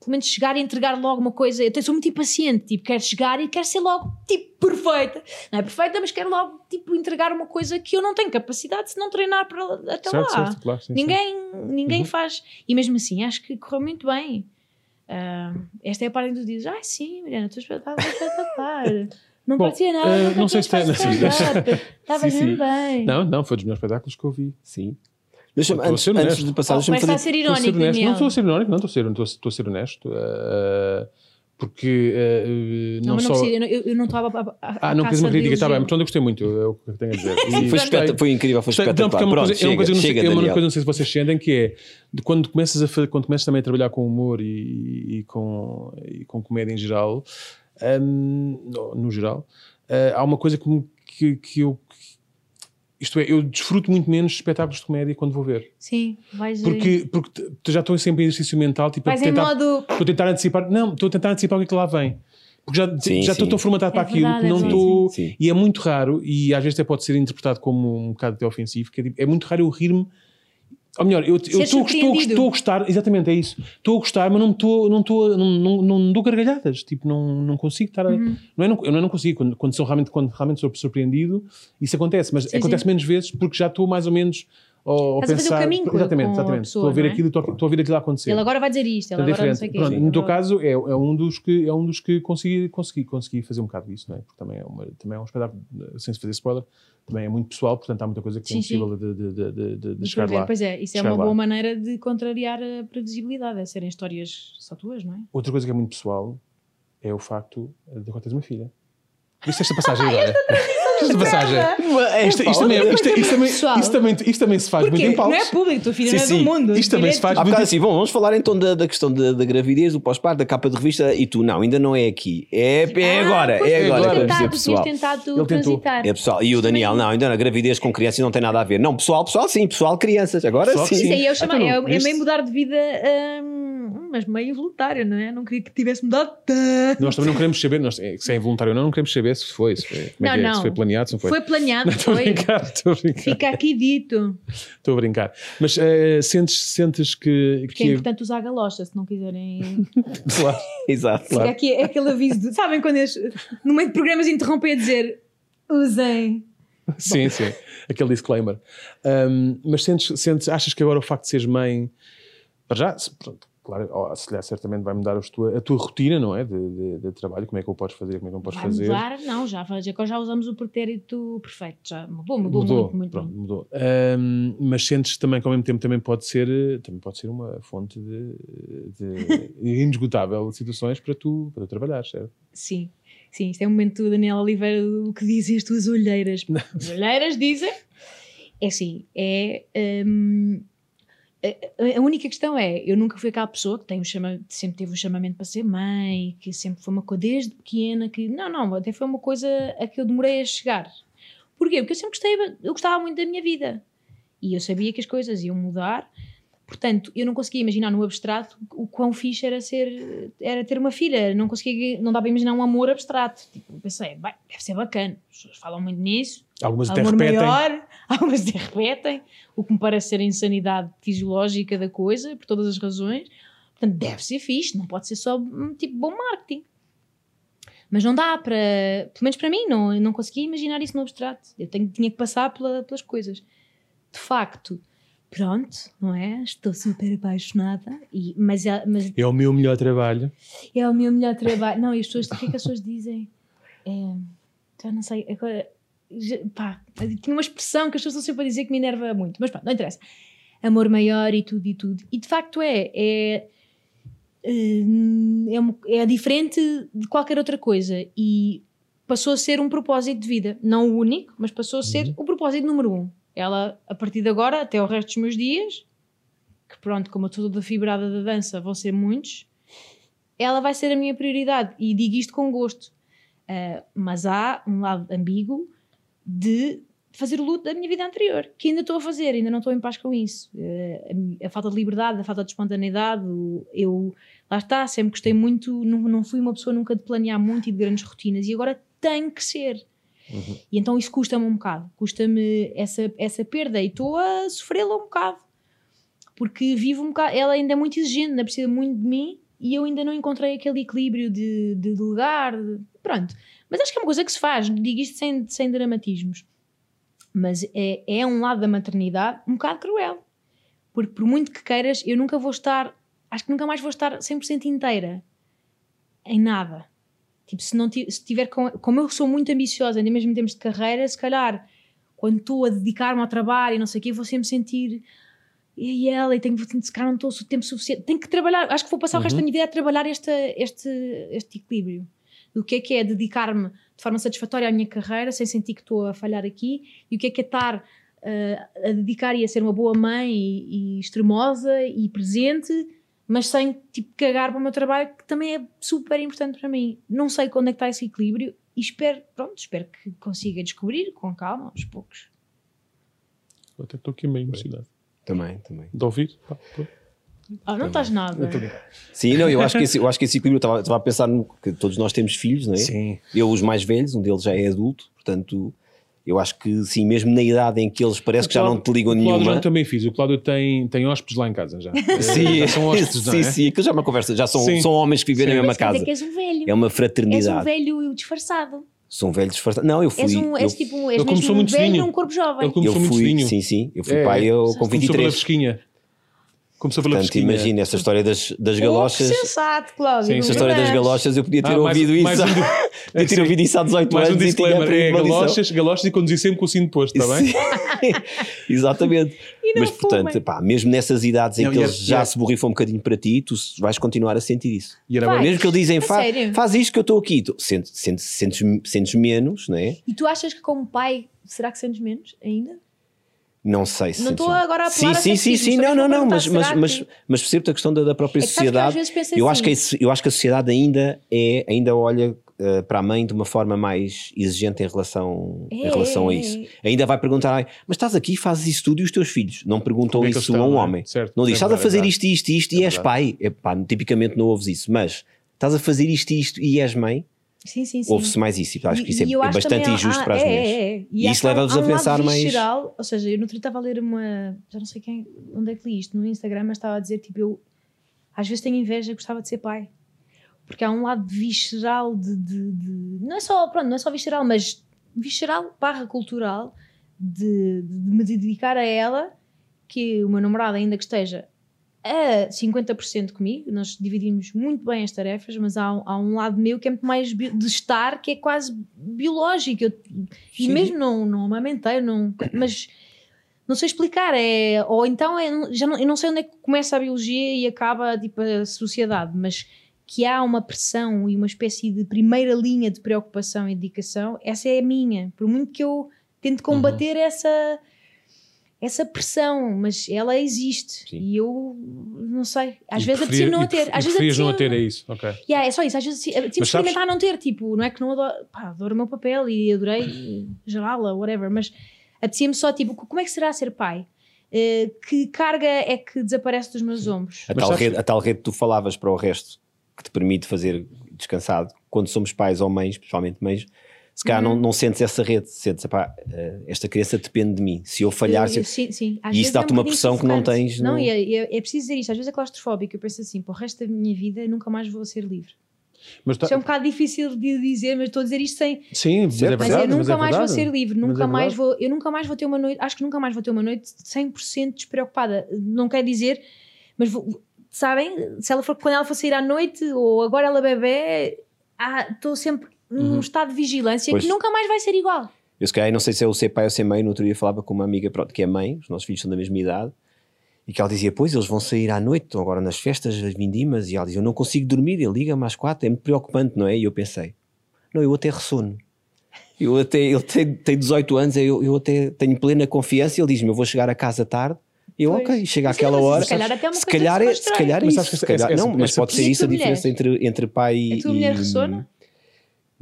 pelo menos chegar e entregar logo uma coisa. Eu sou muito impaciente, tipo, quero chegar e quero ser logo, tipo, perfeita. Não é perfeita, mas quero logo, tipo, entregar uma coisa que eu não tenho capacidade se não treinar para até certo, lá. certo, claro. sim, sim. Ninguém, ninguém Uhum. faz. E mesmo assim, acho que correu muito bem. Ah, esta é a parte tu dizes: Ai, sim, Mariana, tu estás espetacular. Não Bom, parecia nada. nunca não sei se tem- sim. stand-up. Estavas mesmo bem. Não, não, foi dos melhores espetáculos que eu vi. Sim. Deixa-me, Estou a antes, ser antes de passar, Oh, deixa-me começa a fazer. ser a ser irónico, honesto. Daniel. Não estou a ser irónico, não, estou a ser, estou a, estou a ser honesto. eh, porque eh, Não, não, mas só. não precisa, eu não- estava a, a, a Ah, não queres uma crítica, está bem, elogio. portanto eu gostei muito, é o que eu tenho a dizer. E Foi, espeta- foi incrível, foi Gostei- não, espetacular. porque é uma Pronto, coisa, é uma chega, coisa, não sei, chega, é uma coisa, não sei se vocês sentem, que é de quando começas a quando começas também a trabalhar com humor e, e com, e com comédia em geral, hum, no, no geral, eh, há uma coisa que, que, que eu. Isto é, eu desfruto muito menos de espetáculos de comédia quando vou ver. Sim, vais, Porque, porque já estou sempre em exercício mental, tipo, a vais em tentar, modo. estou a tentar antecipar, não, estou a tentar antecipar o que é que lá vem. Porque já, Sim, já estou sim. tão formatado para É aquilo verdade, que é não estou. Sim, sim. E é muito raro, e às vezes até pode ser interpretado como um bocado até ofensivo, que é, tipo, é muito raro eu rir-me. Ou melhor, eu eu estou estou- surpreendido. estou a gostar, exatamente, é isso. Estou a gostar, mas não estou, não estou, não, não, não dou gargalhadas. Tipo, não, não consigo estar. Uhum. não, é, não, eu não consigo. Quando, quando, sou realmente, quando realmente sou surpreendido, isso acontece, mas Sim, acontece sim. menos vezes porque já estou mais ou menos. Estás a fazer o pensar, caminho com- exatamente, com exatamente. pessoa, estou a ver é? aquilo, estou, estou a ver aquilo a acontecer. Ele agora vai dizer isto, ele É agora não sei o quê. Pronto, no teu é caso é, é um dos que é um dos que consegui, consegui, consegui fazer um bocado disso, não é? Porque também é, uma, também é um espetáculo, sem se fazer spoiler, também é muito pessoal, portanto há muita coisa que é Sim, sim. impossível de, de, de, de, de, de De chegar prever. lá. Pois é, isso é uma lá. boa maneira de contrariar a previsibilidade, é serem histórias só tuas, não é? Outra coisa que é muito pessoal é o facto de agora teres uma filha. Viste esta passagem agora? Esta passagem. Isto, isto, também, é- isto, isto, também, isto, também, isto também se faz muito Porque em palcos. não é público, tua filha Sim, não é sim. do mundo. Isto também se faz muito assim, bom, vamos falar então da, da questão da, da gravidez, do pós-parto, da capa de revista, e tu, não, ainda não é aqui. É, é Ah, agora, é é agora, Tentado, pessoal. Ele tentou. transitar. É pessoal, e o Daniel, não, ainda não, gravidez com crianças não tem nada a ver. Não, pessoal, pessoal sim, pessoal, crianças, agora sim. Isso aí é, o Então, é, é meio mudar de vida, hum, mas meio voluntário, não é? Não queria que tivesse mudado tanto. Nós também não queremos saber, nós, é, se é involuntário ou não, não queremos saber se foi, se foi, é Não, que é, não. se foi planeado, se não foi. Foi planeado, Estou a foi. brincar, estou a brincar. Fica aqui dito. Estou a brincar. Mas eh, sentes, sentes que. Porque é importante usar a galocha, se não quiserem. Claro. Exato. Claro. Fica aqui é aquele aviso de. Sabem quando eles, no meio de programas, interrompem a dizer usem. Sim, sim. Aquele disclaimer. Um, mas sentes, sentes, achas que agora o facto de seres mãe. Para já, pronto, claro, ó, se calhar certamente vai mudar os tua- a tua rotina, não é? De, de- de trabalho, como é que o podes fazer, como é que não podes Vai fazer. mudar? Não, já, já, já usamos o pretérito perfeito. Já mudou, mudou, muito, muito. pronto, muito. mudou. Um, mas sentes também que ao mesmo tempo também pode ser, eh, também pode ser uma fonte de, de inesgotável situações para tu, para tu trabalhar, certo? Sim, sim, isto é o momento do Daniel Oliveira, o que dizem as tuas olheiras. As olheiras dizem. É assim, é. hum, a, única questão é, eu nunca fui aquela pessoa que tem um chama, sempre teve um chamamento para ser mãe, que sempre foi uma coisa desde pequena, que não, não, até foi uma coisa a que eu demorei a chegar. Porquê? Porque eu sempre gostei, eu gostava muito da minha vida e eu sabia que as coisas iam mudar. Portanto, eu não conseguia imaginar no abstrato o quão fixe era ser, era ter uma filha. Não conseguia, não dava para imaginar um amor abstrato. Tipo, pensei, bem, deve ser bacana. As pessoas falam muito nisso. Algumas até amor repetem. maior, algumas até repetem, o que me parece ser a insanidade fisiológica da coisa, por todas as razões. Portanto, deve ser fixe, não pode ser só um tipo bom marketing. Mas não dá para, pelo menos para mim, não, eu não conseguia imaginar isso no abstrato. Eu tenho, tinha que passar pela- pelas coisas. De facto, pronto, não é? Estou super apaixonada, e, mas, é- mas É o meu melhor trabalho. é o meu melhor trabalho. Não, e as pessoas, o que é que as pessoas dizem? É, já não sei, agora, pá, tinha uma expressão que as pessoas estão sempre a dizer que me enerva muito, mas pronto, não interessa. Amor maior e tudo e tudo. E de facto é, é, hum, é, é diferente de qualquer outra coisa e passou a ser um propósito de vida, não o único, mas passou a ser o propósito número um. Ela, a partir de agora, até o resto dos meus dias, que pronto, como eu estou toda fibrada da dança, vão ser muitos, ela vai ser a minha prioridade e digo isto com gosto. Uh, mas há um lado ambíguo de fazer o luto da minha vida anterior, que ainda estou a fazer, ainda não estou em paz com isso. Uh, a a, falta de liberdade, a falta de espontaneidade, o- eu, lá está, sempre gostei muito, não, não fui uma pessoa nunca de planear muito e de grandes rotinas, e agora tenho que ser. E então isso custa-me um bocado, custa-me essa, essa perda e estou a sofrê-la um bocado. Porque vivo um bocado, ela ainda é muito exigente, ainda precisa muito de mim e eu ainda não encontrei aquele equilíbrio de, de delegar, de- pronto. Mas acho que é uma coisa que se faz, digo isto sem, sem dramatismos. Mas é, é um lado da maternidade um bocado cruel. Porque por muito que queiras, eu nunca vou estar, acho que nunca mais vou estar 100% inteira em nada. Tipo, se não se tiver com, como eu sou muito ambiciosa, ainda mesmo em termos de carreira, se calhar quando estou a dedicar-me ao trabalho e não sei o quê, vou sempre sentir e ela, e tenho que se calhar não estou o tempo suficiente. Tenho que trabalhar, acho que vou passar o resto da minha vida a trabalhar este, este, este equilíbrio. Do que é que é dedicar-me de forma satisfatória à minha carreira, sem sentir que estou a falhar aqui, e o que é que é estar eh, a dedicar e a ser uma boa mãe e, e extremosa e presente, mas sem tipo cagar para o meu trabalho, que também é super importante para mim. Não sei quando é que está esse equilíbrio e espero, pronto, espero que consiga descobrir com calma, aos poucos. Eu até estou aqui meio emocionado. Também, também. De ouvir? Pá, pô. Ah, não estás nada. Sim, não, eu acho que esse, eu acho que esse equilíbrio, estava, estava a pensar no, que todos nós temos filhos, não é? Sim. Eu, os mais velhos, um deles já é adulto, portanto, eu acho que sim, mesmo na idade em que eles parece que já não te ligam o Cláudio nenhuma. já também fiz. O Cláudio tem, tem hóspedes lá em casa já. Sim, Já são hóspedes, não sim, é? sim, aquilo já é uma conversa, já são, Sim. são homens que vivem na mesma casa. que és um velho. É uma És fraternidade. um velho disfarçado. São velhos disfarçados. Não, eu fui. És, um, és eu, tipo, és mesmo um muito velho num corpo jovem. Ele começou eu muito fui, fininho. sim, sim, eu fui É, pai eu, com Começou pela 23. fresquinha. Começou pela Portanto, imagina essa história das, das Oh, galochas. que sensato, Cláudio. Sim, essa história das galochas, eu podia ter Ah, mais- ouvido mais isso. um di- podia ter Sim. ouvido isso há 18 Mais um anos e tinha disclaimer, é galochas, galochas e conduzir sempre com o cinto posto, está bem? Sim. Exatamente. E não Mas portanto, fumem. pá, mesmo nessas idades em Não, que é- eles já é- se borrifam um bocadinho para ti, tu vais continuar a sentir isso. E era. Mesmo que eles dizem, "Fa- sério? faz isto que eu estou aqui, tu sentes, sentes, sentes, sentes menos, não é? E tu achas que como pai, será que sentes menos ainda? Não sei se Não estou agora a Sim, apelar sim, sim, sim, só não, não, não, mas, mas, mas, mas percebo-te a questão da, da própria É que sabes que às sociedade. Eu assim, acho, que esse- eu acho que a sociedade ainda é, ainda olha eh, para a mãe de uma forma mais exigente em relação, em É, relação a é, isso. Ainda vai perguntar, "Ai, mas estás aqui, fazes isso tudo e os teus filhos? Não perguntam é isso a um homem. Certo, Não diz, estás a fazer isto, isto, isto e és pai. É, pá, tipicamente não ouves isso, mas estás a fazer isto, isto e és mãe, Sim, sim, sim. ouve-se mais isso. E acho que isso é, E é acho bastante também injusto para as é, mulheres. é, é. E acho isso leva-vos a um pensar mais- visceral, ou seja, eu no outro estava a ler uma. Já não sei quem, onde é que li isto, no Instagram, mas estava a dizer tipo, eu às vezes tenho inveja, gostava de ser pai. Porque há um lado visceral de, de- de- Não é só, pronto, não é só visceral, mas visceral barra cultural de, de me dedicar a ela, que o meu namorado ainda que esteja a 50% comigo, nós dividimos muito bem as tarefas, mas há, um- há um lado meu que é muito mais de estar, que é quase biológico. Eu- e mesmo não, não amamentei, não, mas não sei explicar. É, ou então é, já não, eu não sei onde é que começa a biologia e acaba tipo, a sociedade, mas que há uma pressão e uma espécie de primeira linha de preocupação e dedicação, essa é a minha. Por muito que eu tente combater essa essa pressão, mas ela existe Sim. e eu não sei, às E vezes preferia- apetecia não a ter, às vezes não a ter, é isso, ok. Yeah, é só isso, às vezes apetecia Mas sabes- experimentar não ter, tipo, não é que não adoro, pá, adoro o meu papel e adorei gerá-la, whatever, mas apetecia-me só, tipo, como é que será ser pai? Eh, que carga é que desaparece dos meus ombros? A Mas tal, sabes- rede, a tal rede que tu falavas para o resto, que te permite fazer descansado, quando somos pais ou mães, principalmente mães, se calhar Uhum. não, não sentes essa rede, sentes, epá, eh, esta criança depende de mim. Se eu falhar, Eu- se- eu- sim, sim. Às E isso vezes dá-te é um uma pressão que não tens Não, no- e é, é- é preciso dizer isto. Às vezes é claustrofóbico. Eu penso assim, para o resto da minha vida eu nunca mais vou ser livre. Mas tá- Isto é um bocado difícil de dizer, mas estou a dizer isto sem. Sim, mas é Certo, Mas verdade. eu nunca é mais vou verdade. ser livre, Mas nunca é mais verdade. vou, eu nunca mais vou ter uma noite, acho que nunca mais vou ter uma noite 100% despreocupada. Não quer dizer, mas vou- sabem, se ela for quando ela for sair à noite ou agora ela bebê, ah, estou sempre num estado de vigilância Pois. que nunca mais vai ser igual. Eu se calhar, não sei se é o ser pai ou ser mãe, no outro dia falava com uma amiga pronto, que é mãe, os nossos filhos são da mesma idade, e que ela dizia, pois, eles vão sair à noite, estão agora nas festas, as vindimas, e ela dizia, eu não consigo dormir, ele liga-me às quatro, é muito preocupante, não é? E eu pensei, não, eu até ressono. Eu até, ele tem, tem 18 anos, eu, eu até tenho plena confiança, e ele diz-me, eu vou chegar a casa tarde, e eu, Pois. ok, chega àquela hora. se calhar até é uma se coisa calhar, é, se calhar é Mas se calhar- não, mas pode ser isso a diferença entre, entre pai e. A tua mulher ressona?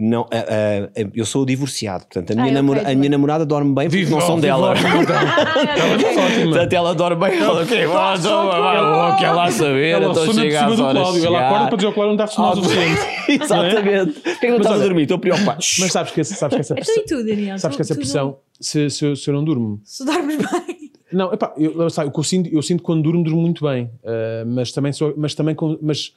Não, a- a- a- eu sou divorciado, portanto, a minha, ok, namora- a minha namorada dorme bem porque não são dela. Ela é ótima. Portanto, ela dorme bem. Ela, vá, vá, quer lá saber, Ela então ressona por chega cima às horas Cláudio. Ela chegar. acorda para dizer ao Cláudio não está a ressonar o suficiente. Exatamente. Porquê que não Mas estás a dormir? Estou preocupado. Mas sabes que, essa- sabes que essa pressão. tu, Daniel? Sabes que essa pressão, se, se, eu- se eu não durmo, Se dormes bem. Não, epá, eu, eu, que eu, sinto, eu sinto que quando durmo, durmo muito bem, ah, mas também, sou, mas também com- mas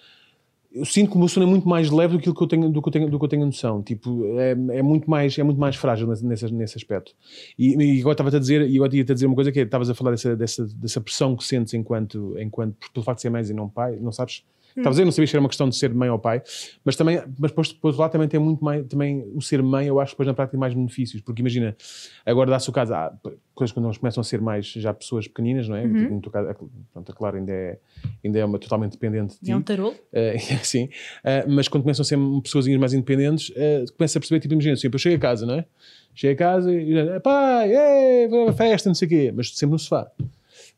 eu sinto que o meu sono é muito mais leve do que, eu tenho, do que eu tenho, do que eu tenho noção. Tipo, é, é, muito mais, é muito mais frágil nesse, nesse, aspecto. E, e agora estava-te a dizer, e agora ia-te dizer uma coisa que é, estavas a falar dessa, dessa, dessa pressão que sentes enquanto, enquanto, pelo facto de ser mãe e não pai, não sabes. Estavas a dizer, não sabias que era uma questão de ser mãe ou pai, mas também, mas depois, depois lá também tem muito mais, também o ser mãe, eu acho que depois na prática tem mais benefícios, porque imagina, agora dá-se o caso, há coisas quando elas começam a ser mais já pessoas pequeninas, não é? Tipo, no teu caso, pronto, a Clara ainda é, ainda é uma totalmente dependente de ti. É um tarolo. Eh, sim, Eh, mas quando começam a ser pessoas mais independentes, uh, começa a perceber, tipo, imagina, sempre eu chego a casa, não é? Chego a casa e pai, ei, festa, não sei o quê, mas sempre no sofá.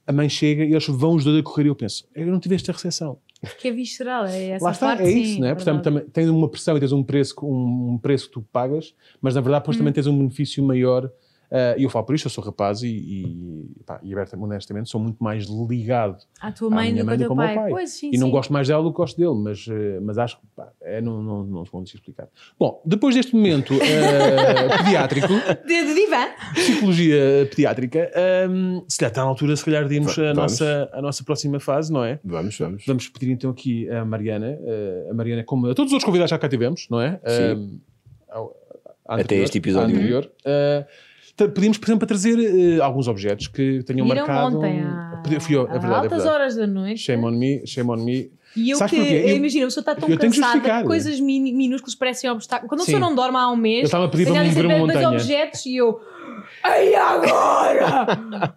A mãe chega e eles vão os dois a correr e eu penso, eu não tive esta recepção. Que é visceral, é essa Lá está, parte, é sim, isso, não é? Portanto, verdade. também tens uma pressão e tens um preço, um, um preço que tu pagas, mas na verdade depois Hum. também tens um benefício maior. Eh, E eu falo por isto, eu sou rapaz e, e, pá, e honestamente, sou muito mais ligado À tua à mãe minha do mãe que do ao que ao teu meu pai. pai. Pois, sim, e não sim. gosto mais dela do que gosto dele, mas, eh, mas acho que pá, é, não, não, não vou explicar. Bom, depois deste momento eh, pediátrico, De, de divã. psicologia pediátrica, ehm, se calhar está na altura, se calhar, de irmos a Vamos. nossa, a nossa próxima fase, não é? Vamos, vamos. Vamos pedir então aqui a Mariana, eh, a Mariana, como a todos os outros convidados já cá tivemos, não é? Sim. Eh, ao- à Até anterior- este episódio. à anterior. T- pedimos, por exemplo, para trazer eh, alguns objetos que tenham Viram marcado. ontem, à, Fui eu, é a verdade, é altas verdade. horas da noite. Shame on me, shame on me. E eu Sabes que, porquê? Eu- imagina, a pessoa está tão eu cansada que coisas minúsculas parecem obstáculos. Quando a pessoa não dorme há um mês, Eu estava a pedir para me mover uma montanha. objetos e eu. Ai, agora!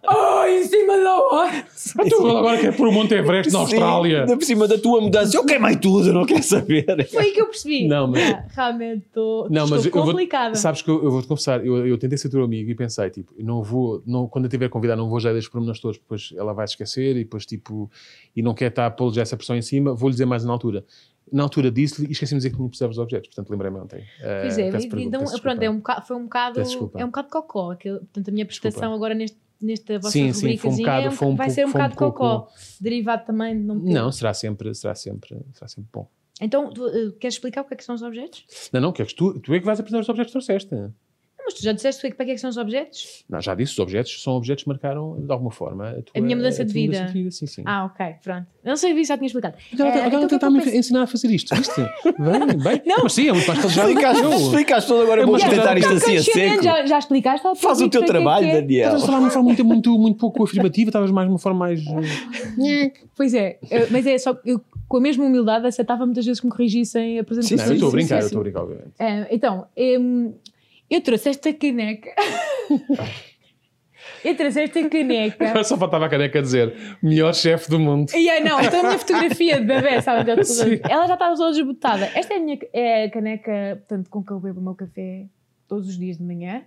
Ai, em cima da hora! Tu agora quer pôr o Monte Everest na Austrália. Sim, por cima da tua mudança. Eu queimei tudo, eu não quero saber. Foi aí que eu percebi. Não, mas- Ah, realmente estou, Não, mas estou eu vou, complicada. sabes que eu, eu vou-te confessar, eu, eu tentei ser teu amigo e pensei, tipo, não vou, não, quando eu tiver convidado, não vou já deixar pormenores todos, depois ela vai se esquecer e depois, tipo, e não quer estar a pôr já essa pressão em cima, vou-lhe dizer mais na altura. Na altura disse-lhe e esqueci-me de dizer que não precisava dos objetos, portanto lembrei-me ontem. Eh, Pois é, e- então, pronto, desculpa. é um bocado, foi um bocado, desculpa. é um bocado cocó. Aquele, portanto, a minha Desculpa. prestação agora neste, nesta vossa Sim, sim, foi um bocado- é um- foi um vai ser um foi um bocado cocó. pouco- Derivado também de não ter. Não, será sempre, será sempre, será sempre bom. Então, tu, eh, queres explicar o que é que são os objetos? Não, não, queres tu, tu é que vais apresentar os objetos que trouxeste. Mas tu já disseste para que é que são os objetos? Não, já disse, os objetos são objetos que marcaram de alguma forma a, tua, A minha mudança a de vida. mudança de vida. Sim, sim. Ah, ok, pronto. Eu não sei se já tinha explicado. Agora, Eh, agora então o que é eu tentar-me penso? ensinar a fazer isto, viste? Bem, bem. Não. Mas sim, é muito mais calejado Explicaste, eu. explicaste tudo, agora É vou tentar isto assim a seco. Já, já explicaste? ao Faz o teu é que trabalho, é. Daniel. Estavas a falar de uma forma muito, muito, muito pouco afirmativa, estavas mais de uma forma mais. eh, Pois é, eh, mas é só que eu, com a mesma humildade, aceitava muitas vezes que me corrigissem a apresentação. Não, eu estou a sim, brincar, sim, eu estou a brincar, obviamente. Então, eu trouxe esta caneca. eu trouxe esta caneca. Só faltava a caneca a dizer melhor chefe do mundo. E aí, não, então a minha fotografia de bebê, sabe? Sim. Ela já estava toda desbotada. Esta é a minha é a caneca, portanto, com que eu bebo o meu café todos os dias de manhã.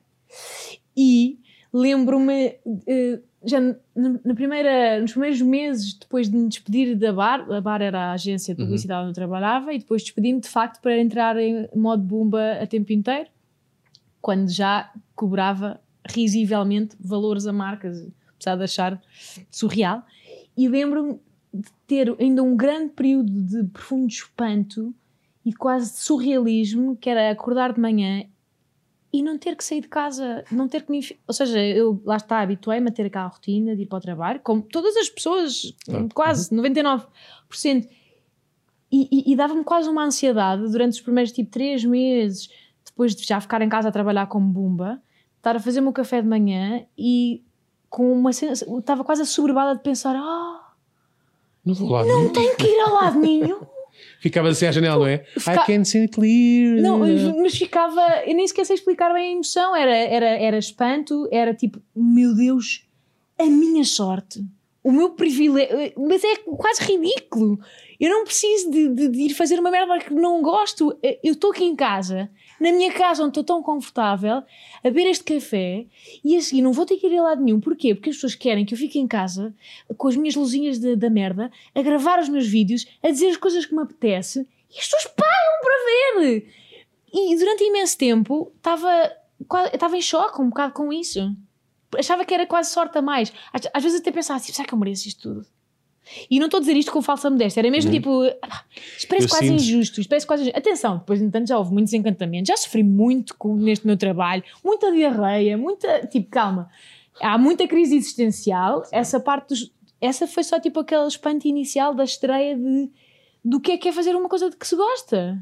E lembro-me, eh, já na, primeira, nos primeiros meses depois de me despedir da Bar, a Bar era a agência de publicidade onde eu trabalhava, e depois despedi-me de facto para entrar em modo bomba a tempo inteiro, quando já cobrava risivelmente valores a marcas, apesar de achar surreal. E lembro-me de ter ainda um grande período de profundo espanto e quase de surrealismo, que era acordar de manhã e não ter que sair de casa, não ter que me. Ou seja, eu lá está, habituei-me a ter aquela rotina de ir para o trabalho, como todas as pessoas, Claro. quase 99%. E, e, e dava-me quase uma ansiedade durante os primeiros tipo três meses, depois de já ficar em casa a trabalhar como bumba, estar a fazer o meu café de manhã e com uma sensação, estava quase assoberbada de pensar: ah, Não vou lá. não tenho que ir a lado nenhum. Ficava assim à janela, não é? Fica- I can see clear. Não, mas, mas ficava. Eu nem sequer sei explicar bem a emoção. Era, era, era espanto, era tipo, meu Deus, a minha sorte, o meu privilégio. Mas é quase ridículo. Eu não preciso de, de- de ir fazer uma merda que não gosto. Eu estou aqui em casa, na minha casa onde estou tão confortável, a beber este café e a seguir não vou ter que ir a lado nenhum. Porquê? Porque as pessoas querem que eu fique em casa com as minhas luzinhas da merda, a gravar os meus vídeos, a dizer as coisas que me apetece e as pessoas pagam para ver. E durante imenso tempo estava estava em choque um bocado com isso. Achava que era quase sorte a mais. Às, às vezes até pensava assim, será que eu mereço isto tudo? E não estou a dizer isto com falsa modéstia, era mesmo tipo, ah, isto parece Eu quase sinto- injusto, isto parece quase injusto. Atenção, depois, entanto, já houve muitos encantamentos, já sofri muito com, neste meu trabalho, muita diarreia, muita. Tipo, calma, há muita crise existencial. Essa parte dos. Essa foi só tipo aquele espanto inicial da estreia de do que é que é fazer uma coisa de que se gosta.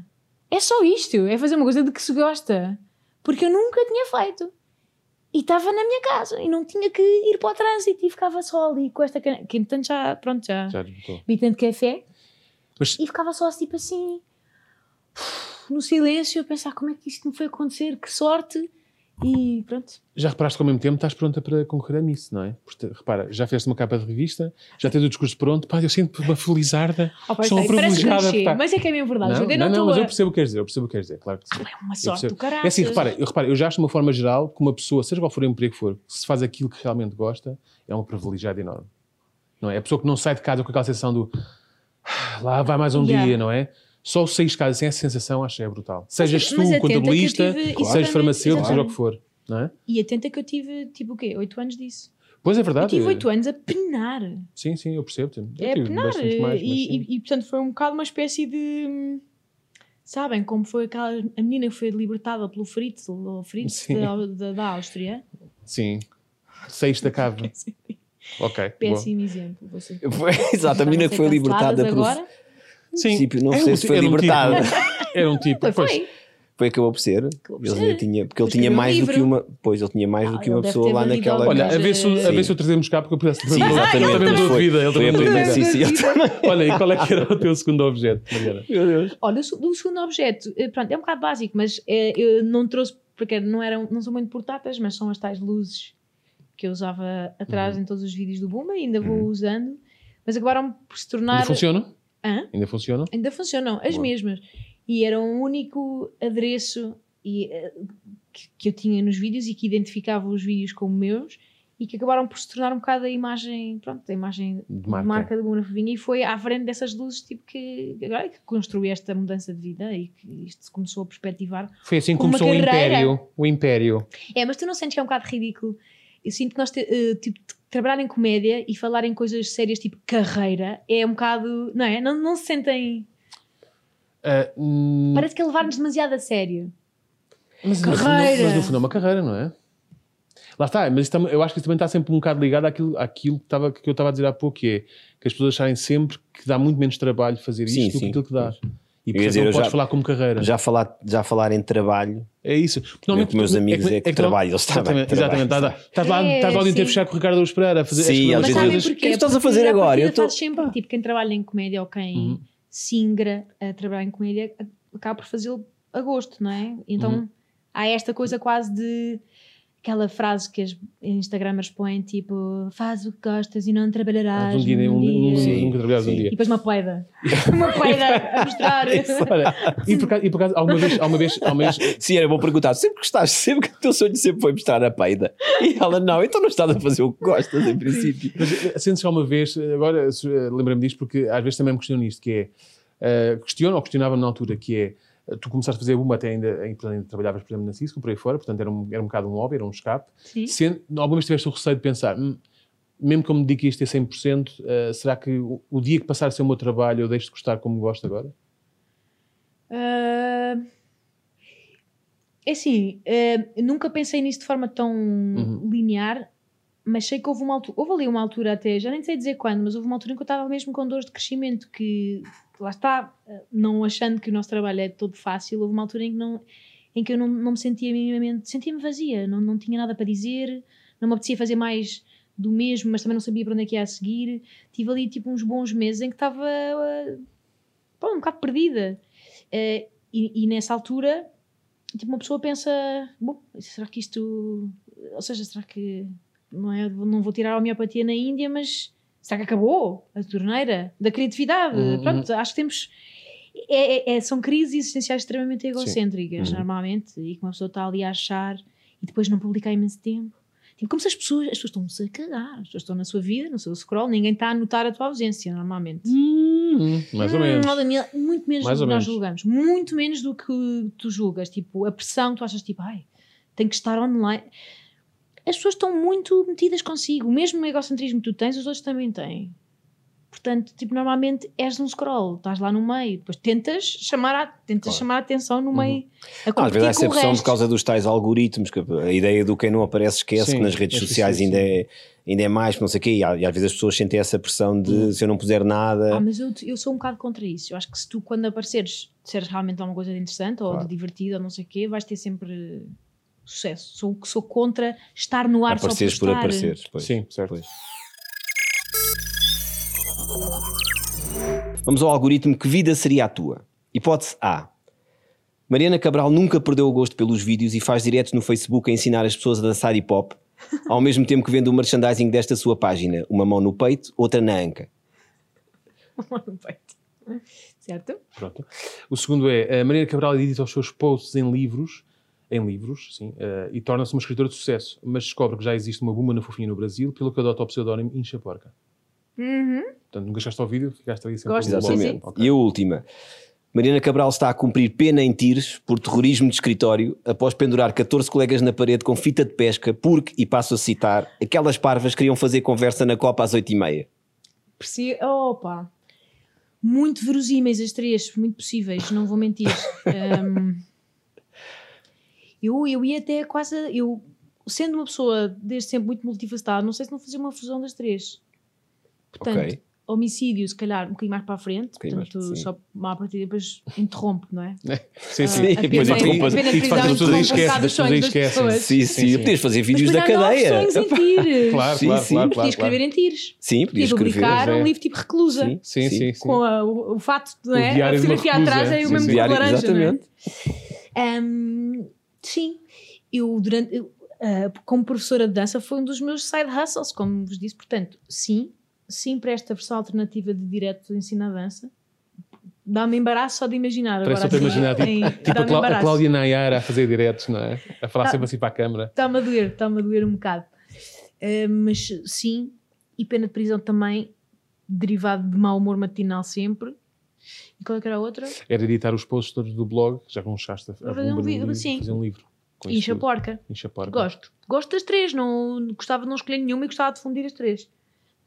É só isto, é fazer uma coisa de que se gosta. Porque eu nunca tinha feito. E estava na minha casa e não tinha que ir para o trânsito e ficava só ali com esta caneta. Que entretanto já, pronto, já, Já vi tanto café Mas e ficava só tipo assim, no silêncio, a pensar como é que isto me foi acontecer, que sorte. E pronto. já reparaste que ao mesmo tempo estás pronta para concorrer a Miss, não é? Porque, repara, já fizeste uma capa de revista, já tens o discurso pronto, pá, eu sinto uma felizarda. Opa, Sou sei, parece privilegiada, pá. mas é que é mesmo verdade. Não, não, não, mas a- eu percebo o que queres dizer, eu percebo o que queres dizer, claro que sim. É uma sorte do caralho. É assim, repara, eu, repara, eu já acho de uma forma geral que uma pessoa, seja qual for o emprego que for, se faz aquilo que realmente gosta, é uma privilegiada enorme. Não é? A pessoa que não sai de casa com aquela sensação do "Ah, lá vai mais um Yeah. dia, não é? Só sair de casa sem essa sensação, acho que é brutal. Sejas tu, mas eu contabilista, tive- sejas farmacêutico, seja o que for. Não é? E atenta que eu tive, tipo o quê? 8 anos disso. Pois é Eu verdade. tive 8 anos a penar. Sim, sim, eu percebo. Eu É penar. mais, e, e, e, portanto foi um bocado uma espécie de. Sabem como foi aquela. A menina que foi libertada pelo Fritz, ou Fritz da, da, da Áustria. Sim. Seis da cave. ok. boa. Péssimo exemplo. Você. Exato, a menina que foi libertada pelo agora. Sim. princípio, não É sei um- se foi era um libertada. tipo- Era um tipo. Foi, pois, foi. Foi, acabou por ser. Acabou por Ele ser. tinha, porque ele tinha escreveu um mais do que uma. Pois, ele tinha mais Ah, do que ele uma pessoa lá naquela. Olha, a ver, se, a ver se o trazemos cá, porque eu penso Sim, ele exatamente. também mudou de Foi- vida. Ele foi também a sim, sim, ele também. Olha, e qual é que era o teu segundo objeto, Mariana? Meu Deus. Olha, o, se- o segundo objeto, eh, pronto, é um bocado básico, mas eh, eu não trouxe, porque não, eram, não são muito portáteis, mas são as tais luzes que eu usava atrás Uhum. em todos os vídeos do Bumba e ainda vou usando, mas acabaram por se tornar. Ainda funcionam? Hã? Ainda funcionam? Ainda funcionam, as Boa. mesmas. E era um único adereço e, eh, que, que eu tinha nos vídeos e que identificava os vídeos como meus e que acabaram por se tornar um bocado a imagem, pronto, a imagem De de marca. marca, do Fovinha e foi à frente dessas luzes tipo que agora que construiu esta mudança de vida e que isto se começou a perspectivar. Foi assim que começou o. Império. O Império. É, mas tu não sentes que é um bocado ridículo? Eu sinto que nós te- eh, tipo, trabalhar em comédia e falar em coisas sérias tipo carreira é um bocado, não é? Não, não se sentem. Hum, Parece que é levar-nos demasiado a sério. mas, Carreira. mas no fundo é uma carreira, não é? Lá está, mas eu acho que isso também está sempre um bocado ligado àquilo, àquilo que, estava, que eu estava a dizer há pouco, que é que as pessoas acharem sempre que dá muito menos trabalho fazer isto Sim, do que aquilo que dá. E portanto dizer, não podes já- falar como carreira. Já falar, já falar em trabalho, É isso. Normalmente- com meus amigos que- é que, não- trabalho, eles estavam. Exatamente, exatamente. Estás, lá, É, estás lá o dia inteiro fechado com o Ricardo Araújo Pereira a fazer Sim, as porquê? o que é que estás a fazer agora? Eu tô- faz sempre, tipo, quem trabalha em comédia ou quem Uhum. se ingra a trabalhar em comédia acaba por fazê-lo a gosto, não é? Então Uhum. há esta coisa quase de aquela frase que as Instagramers põem, tipo, faz o que gostas e não trabalharás. um dia, um, um, dia." um, Sim, nunca trabalhares um sim. E dia. depois uma poeda. uma poeda a mostrar. Olha, e por acaso, e por acaso alguma vez, alguma vez, alguma vez Sim, era bom perguntar. Sempre que estás, sempre que o teu sonho sempre foi mostrar a peida. E ela, não, então não estás a fazer o que gostas, em princípio. Mas eh, sentes que alguma vez, eh, agora eh, lembra-me disto porque às vezes também me questiono nisto, que é, eh, questiono ou questionava-me na altura, que é, tu começaste a fazer uma até ainda, ainda, trabalhavas, por exemplo, na Cisco, por aí fora, portanto era um, era um bocado um hobby, era um escape. Sim. Sendo, alguma vez tiveste o receio de pensar, "Hum, mesmo que eu me dedique a isto a 100%, eh, será que o, o dia que passar a ser o meu trabalho eu deixo de gostar como gosto agora? Ah, é assim, ah, nunca pensei nisso de forma tão Uhum. linear, mas sei que houve uma altura, houve ali uma altura até, já nem sei dizer quando, mas houve uma altura em que eu estava mesmo com dores de crescimento, que lá está, não achando que o nosso trabalho é todo fácil, houve uma altura em que, não, em que eu não, não me sentia minimamente, sentia-me vazia, não, não tinha nada para dizer, não me apetecia fazer mais do mesmo, mas também não sabia para onde é que ia a seguir. Tive ali tipo uns bons meses em que estava pá, um bocado perdida. Eh, e, e nessa altura, tipo, uma pessoa pensa: bom, será que isto. Ou seja, será que. Não, é, não vou tirar a homeopatia na Índia, mas será que acabou a torneira da criatividade? Uhum. Pronto, acho que temos. é- é- é- são crises existenciais extremamente egocêntricas, Uhum. normalmente, e que uma pessoa está ali a achar e depois não publicar imenso tempo. Tipo, como se as pessoas, as pessoas estão-se a cagar, as pessoas estão na sua vida, no seu scroll, ninguém está a notar a tua ausência, normalmente. Hum, mais ou Hum, menos. Daniel, muito menos Mais do que nós menos. julgamos. Muito menos do que tu julgas. Tipo, a pressão, tu achas tipo, ai, tem que estar online. As pessoas estão muito metidas consigo. O mesmo egocentrismo que tu tens, os outros também têm. Portanto, tipo, normalmente és um scroll, estás lá no meio, depois tentas chamar a, tentas Claro. chamar a atenção no meio, a Ah, às vezes há essa pressão por causa dos tais algoritmos, que a ideia do quem não aparece esquece, Sim, que nas redes que sociais sim, ainda, sim. é, ainda é mais, não sei o quê, e, às vezes as pessoas sentem essa pressão de Hum. se eu não puser nada. Ah, mas eu, eu sou um bocado contra isso. Eu acho que se tu, quando apareceres, disseres realmente alguma coisa de interessante ou Claro. de divertido ou não sei o quê, vais ter sempre sucesso. Sou, sou contra estar no ar apareceres só por por estar. apareceres. Pois, Sim, certo. pois. Vamos ao algoritmo Que vida seria a tua? Hipótese A. Mariana Cabral nunca perdeu o gosto pelos vídeos e faz diretos no Facebook a ensinar as pessoas a dançar hip hop, ao mesmo tempo que vende o merchandising desta sua página, uma mão no peito, outra na anca. no peito. Certo? Pronto. O segundo é a Maria Cabral edita os seus posts em livros, em livros, sim, eh, e torna-se uma escritora de sucesso, mas descobre que já existe uma buma na fofinha no Brasil, pelo que adota o pseudónimo Incha Porca. Uhum. Portanto, nunca chegaste ao vídeo, ficaste ali sempre Gosto. Exatamente. Ok. E a última. Mariana Cabral está a cumprir pena em Tires por terrorismo de escritório após pendurar 14 colegas na parede com fita de pesca porque, e passo a citar, aquelas parvas queriam fazer conversa na Copa às 8h30. Perce... Opa! Muito verosímeis as três, muito possíveis, não vou mentir. Um, eu, eu ia até quase. Eu, sendo uma pessoa desde sempre muito multifacetada, não sei se não fazia uma fusão das três. Portanto, Ok. homicídio, se calhar, um bocadinho mais para a frente, mais- portanto, sim. só a partir depois interrompe, não é? Sim, sim. A depois interrompe- de e de facto as pessoas esquecem, esquecem. Sim, sim, Sim, podias fazer vídeos da cadeia. sonhos em tires. Claro, Sim, claro, sim. claro, Podias escrever claro. em tires. Sim, Podia podias escrever. publicar é. um livro tipo reclusa. Sim, sim, Sim. Com a- o, o fato, não é? a fotografia atrás é o mesmo de laranja, exatamente. Sim, eu durante eu, ah, como professora de dança foi um dos meus side hustles, como vos disse, portanto, sim, sim para esta versão alternativa de direto de ensino a dança. Dá-me embaraço só de imaginar. Parece agora, só assim, imaginar, em- tipo, tipo a, Clá- a. Cláudia Nayara a fazer diretos, não é? A falar Tá. sempre assim para a câmara. Está-me a doer, está-me a doer um bocado. Ah, mas sim, e pena de prisão também, derivado de mau humor matinal sempre. E qual é que era a outra? Era editar os posts todos do blog, já começaste a, a Fazer um livro, sim. fazer um livro. com Incha tudo. porca. Incha porca. Gosto. Gosto das três, não, gostava de não escolher nenhuma e gostava de fundir as três.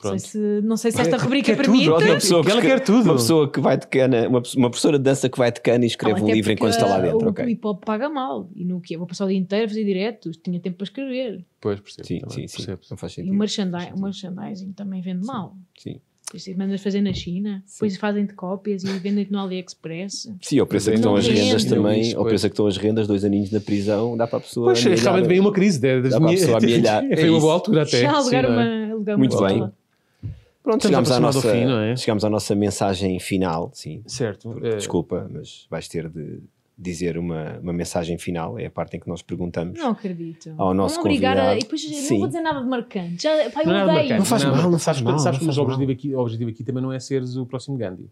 Não sei, se, não sei se esta rubrica quer tudo, permite. olha, Uma pessoa, que Ela quer tudo. Uma pessoa que vai de cana, uma, pessoa- uma professora de dança que vai de cana e escreve Ah, um livro enquanto está lá dentro. O, ok. o hip hop paga mal. E no que Vou passar o dia inteiro a fazer diretos, tinha tempo para escrever. Pois, percebo. Sim, também, sim, sim. percebo. Não faz E sentido. o merchandising, o merchandising também vende mal. Sim. Depois mandas fazer na China, depois fazem de cópias e vendem no AliExpress. Sim, ao preço é que estão as rendas também, ao preço é que estão as rendas, dois aninhos na prisão, dá para a pessoa. Pois, amealhar. realmente veio uma crise. Dá para a pessoa amealhar. Foi É uma boa altura até. Já sim, alugar é? uma, alugar Muito bem. Pronto, Estamos chegámos à, nossa, fim, é? chegámos à nossa mensagem final. Sim, Certo. eh, desculpa, mas vais ter de dizer uma, uma mensagem final. É a parte em que nós perguntamos. Não acredito. Ao nosso Vão obrigar a- convidado. E depois Sim. não vou dizer nada de marcante. Já, pá, eu Não é marcante, Não faz mal, não faz sabes, mal, Sabes, não mas faz o objetivo, aqui, o objetivo aqui também não é seres o próximo Gandhi.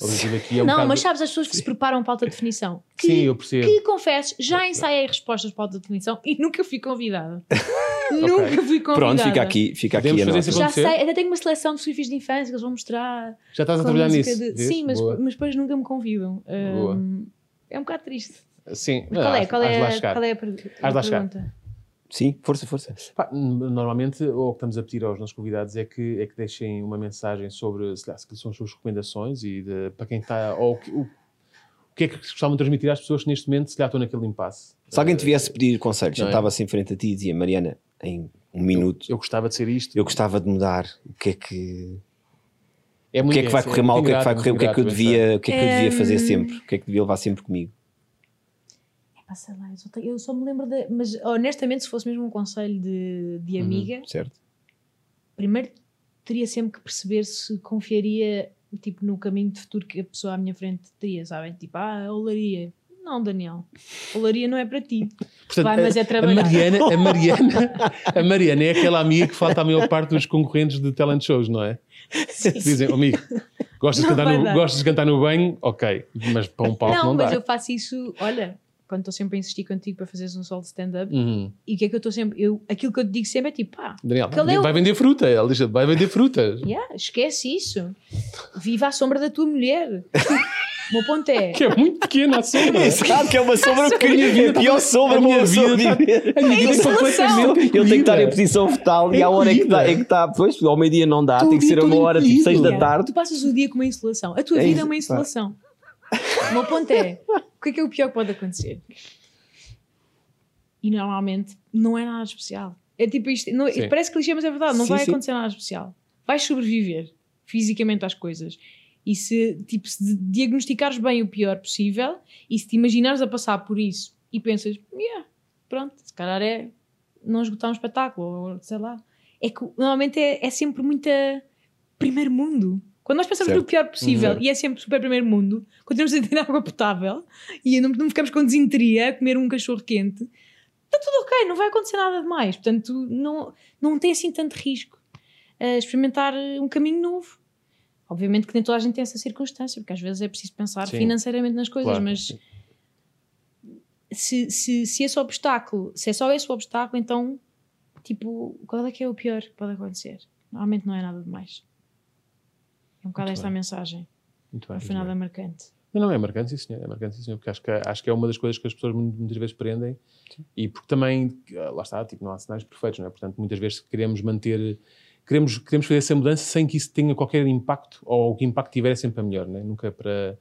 O objetivo aqui é um não, bocado- mas sabes, as pessoas que se preparam para a alta definição. Que, Sim, eu percebo. que confesso, já ensaiei respostas para a alta definição e nunca fui convidada. nunca fui convidada. Pronto, fica aqui, fica aqui a nota. Já sei, até tenho uma seleção de surfis de infância que eles vão mostrar. Já estás a trabalhar nisso. de-? Sim, mas, mas depois nunca me convidam. Boa. É um bocado triste. Sim. Mas qual é, Ah, qual é, chegar. qual é a, per pergunta? Sim, força, força. Pá, Normalmente, ou o que estamos a pedir aos nossos convidados é que, é que deixem uma mensagem sobre se lá, se são as suas recomendações e de- para quem está. Ou o, que- o, que é que gostavam de transmitir às pessoas que neste momento se lá estão naquele impasse. Se alguém te viesse pedir conselhos, Não é? sentava-se em frente a ti e dizia, Mariana, em um minuto, Eu gostava de ser isto. eu gostava de mudar, o que é que, é o que, é que vai correr mal, o que é que vai correr, o que é que eu devia, o que é que eu devia fazer Hum. sempre, o que é que devia levar sempre comigo. Sei lá, eu só, tenho- eu só me lembro de. Mas honestamente, se fosse mesmo um conselho de, de amiga, Certo? primeiro teria sempre que perceber se confiaria tipo, no caminho de futuro que a pessoa à minha frente teria, sabem? Tipo, ah, olaria. Não, Daniel, olaria não é para ti. Portanto, Vai, mas a- é trabalhar. A Mariana, a, Mariana, a Mariana é aquela amiga que falta à maior parte dos concorrentes de talent shows, não é? Dizem, "Oh, amigo, gostas de, Não cantar no, dar. gostas de cantar no banho? Ok, mas para um palco não, não, mas dá. eu faço isso, olha, quando estou sempre a insistir contigo para fazeres um solo de stand-up, Uhum. e o que é que eu estou sempre, eu, aquilo que eu te digo sempre é tipo, pá, Daniel, é o- vai vender fruta. Ela diz, vai vender frutas. yeah, esquece isso. Viva à sombra da tua mulher. o meu ponto é, Que é muito pequena a sombra. Exato, que é uma sombra pequena. É a pior sombra A para minha uma pessoa viver. A minha vida é completamente Ele tem que estar em posição fetal e à hora é que está, é que está pois, ao meio-dia não dá, tem que ser uma hora, tipo encolhido. 6 da tarde. Tu passas o dia com uma insolação. A tua É vida é uma insolação. O meu ponto é: o que é que é o pior que pode acontecer? E normalmente não é nada especial. É tipo isto, não- parece clichê, mas é verdade, não Sim, vai sim. acontecer nada especial. Vais sobreviver fisicamente às coisas. E se, tipo, se diagnosticares bem o pior possível e se te imaginares a passar por isso e pensas, yeah, pronto, se calhar é não esgotar um espetáculo, ou sei lá. É que normalmente é, é sempre muita primeiro mundo. Quando nós pensamos Certo. no pior possível Uhum. e é sempre super primeiro mundo, continuamos a ter água potável e não, não ficamos com desinteria a comer um cachorro quente, está tudo ok, não vai acontecer nada de mais. Portanto, não, não tem assim tanto risco a experimentar um caminho novo. Obviamente que nem toda a gente tem essa circunstância, porque às vezes é preciso pensar Sim. financeiramente nas coisas, Claro. mas se, se, se esse obstáculo, se é só esse o obstáculo, então, tipo, qual é que é o pior que pode acontecer? Normalmente não é nada demais. É um bocado esta a mensagem. Muito bem, No muito final bem. é marcante. Não, não, é marcante, sim, senhor. É marcante, sim, senhor. Porque acho que, acho que é uma das coisas que as pessoas mu- muitas vezes prendem. E porque também, ah, lá está, tipo, não há sinais perfeitos, não é? Portanto, muitas vezes queremos manter. Queremos, queremos fazer essa mudança sem que isso tenha qualquer impacto, ou o que impacto tiver é sempre a melhor, não é? Nunca para.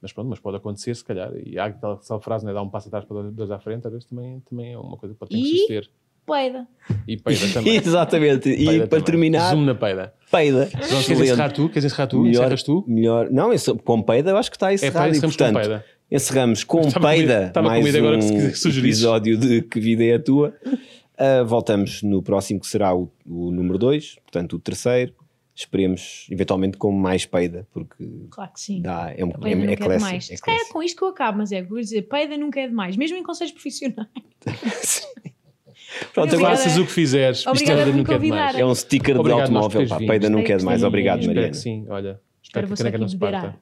Mas pronto, mas pode acontecer, se calhar. E há aquela, aquela frase, né? Dar um passo atrás para dois- dois à frente, às vezes também, também é uma coisa que pode ter que E- suceder. Peida. E peida também. Exatamente. E Peida para também. terminar, Zoom na peida. peida. Pronto, queres encerrar tu? Queres encerrar tu? Melhor, Encerras tu? melhor. Não, esse- com peida eu acho que está É, encerrado. pá, e, encerramos com portanto, peida. encerramos com Estava peida. com mais medo agora um que se- que episódio de Que Vida é a Tua. Ah, voltamos no próximo, que será o, o número 2, portanto o terceiro. Esperemos, eventualmente, com mais peida, porque Claro que sim. dá, é, um, é, é nunca é classe. demais. É Se calhar é classe. com isto que eu acabo, mas é, vou dizer, peida nunca é demais, mesmo em conselhos profissionais. Pronto, agora Faças o que fizeres. Isto Obrigada é por me nunca é demais. convidar. é um sticker de Obrigado, por automóvel. Pá, peida nunca é demais. de Obrigado, vir. Espero Mariana. que sim, olha. Espero Espero que a caneca não se parta.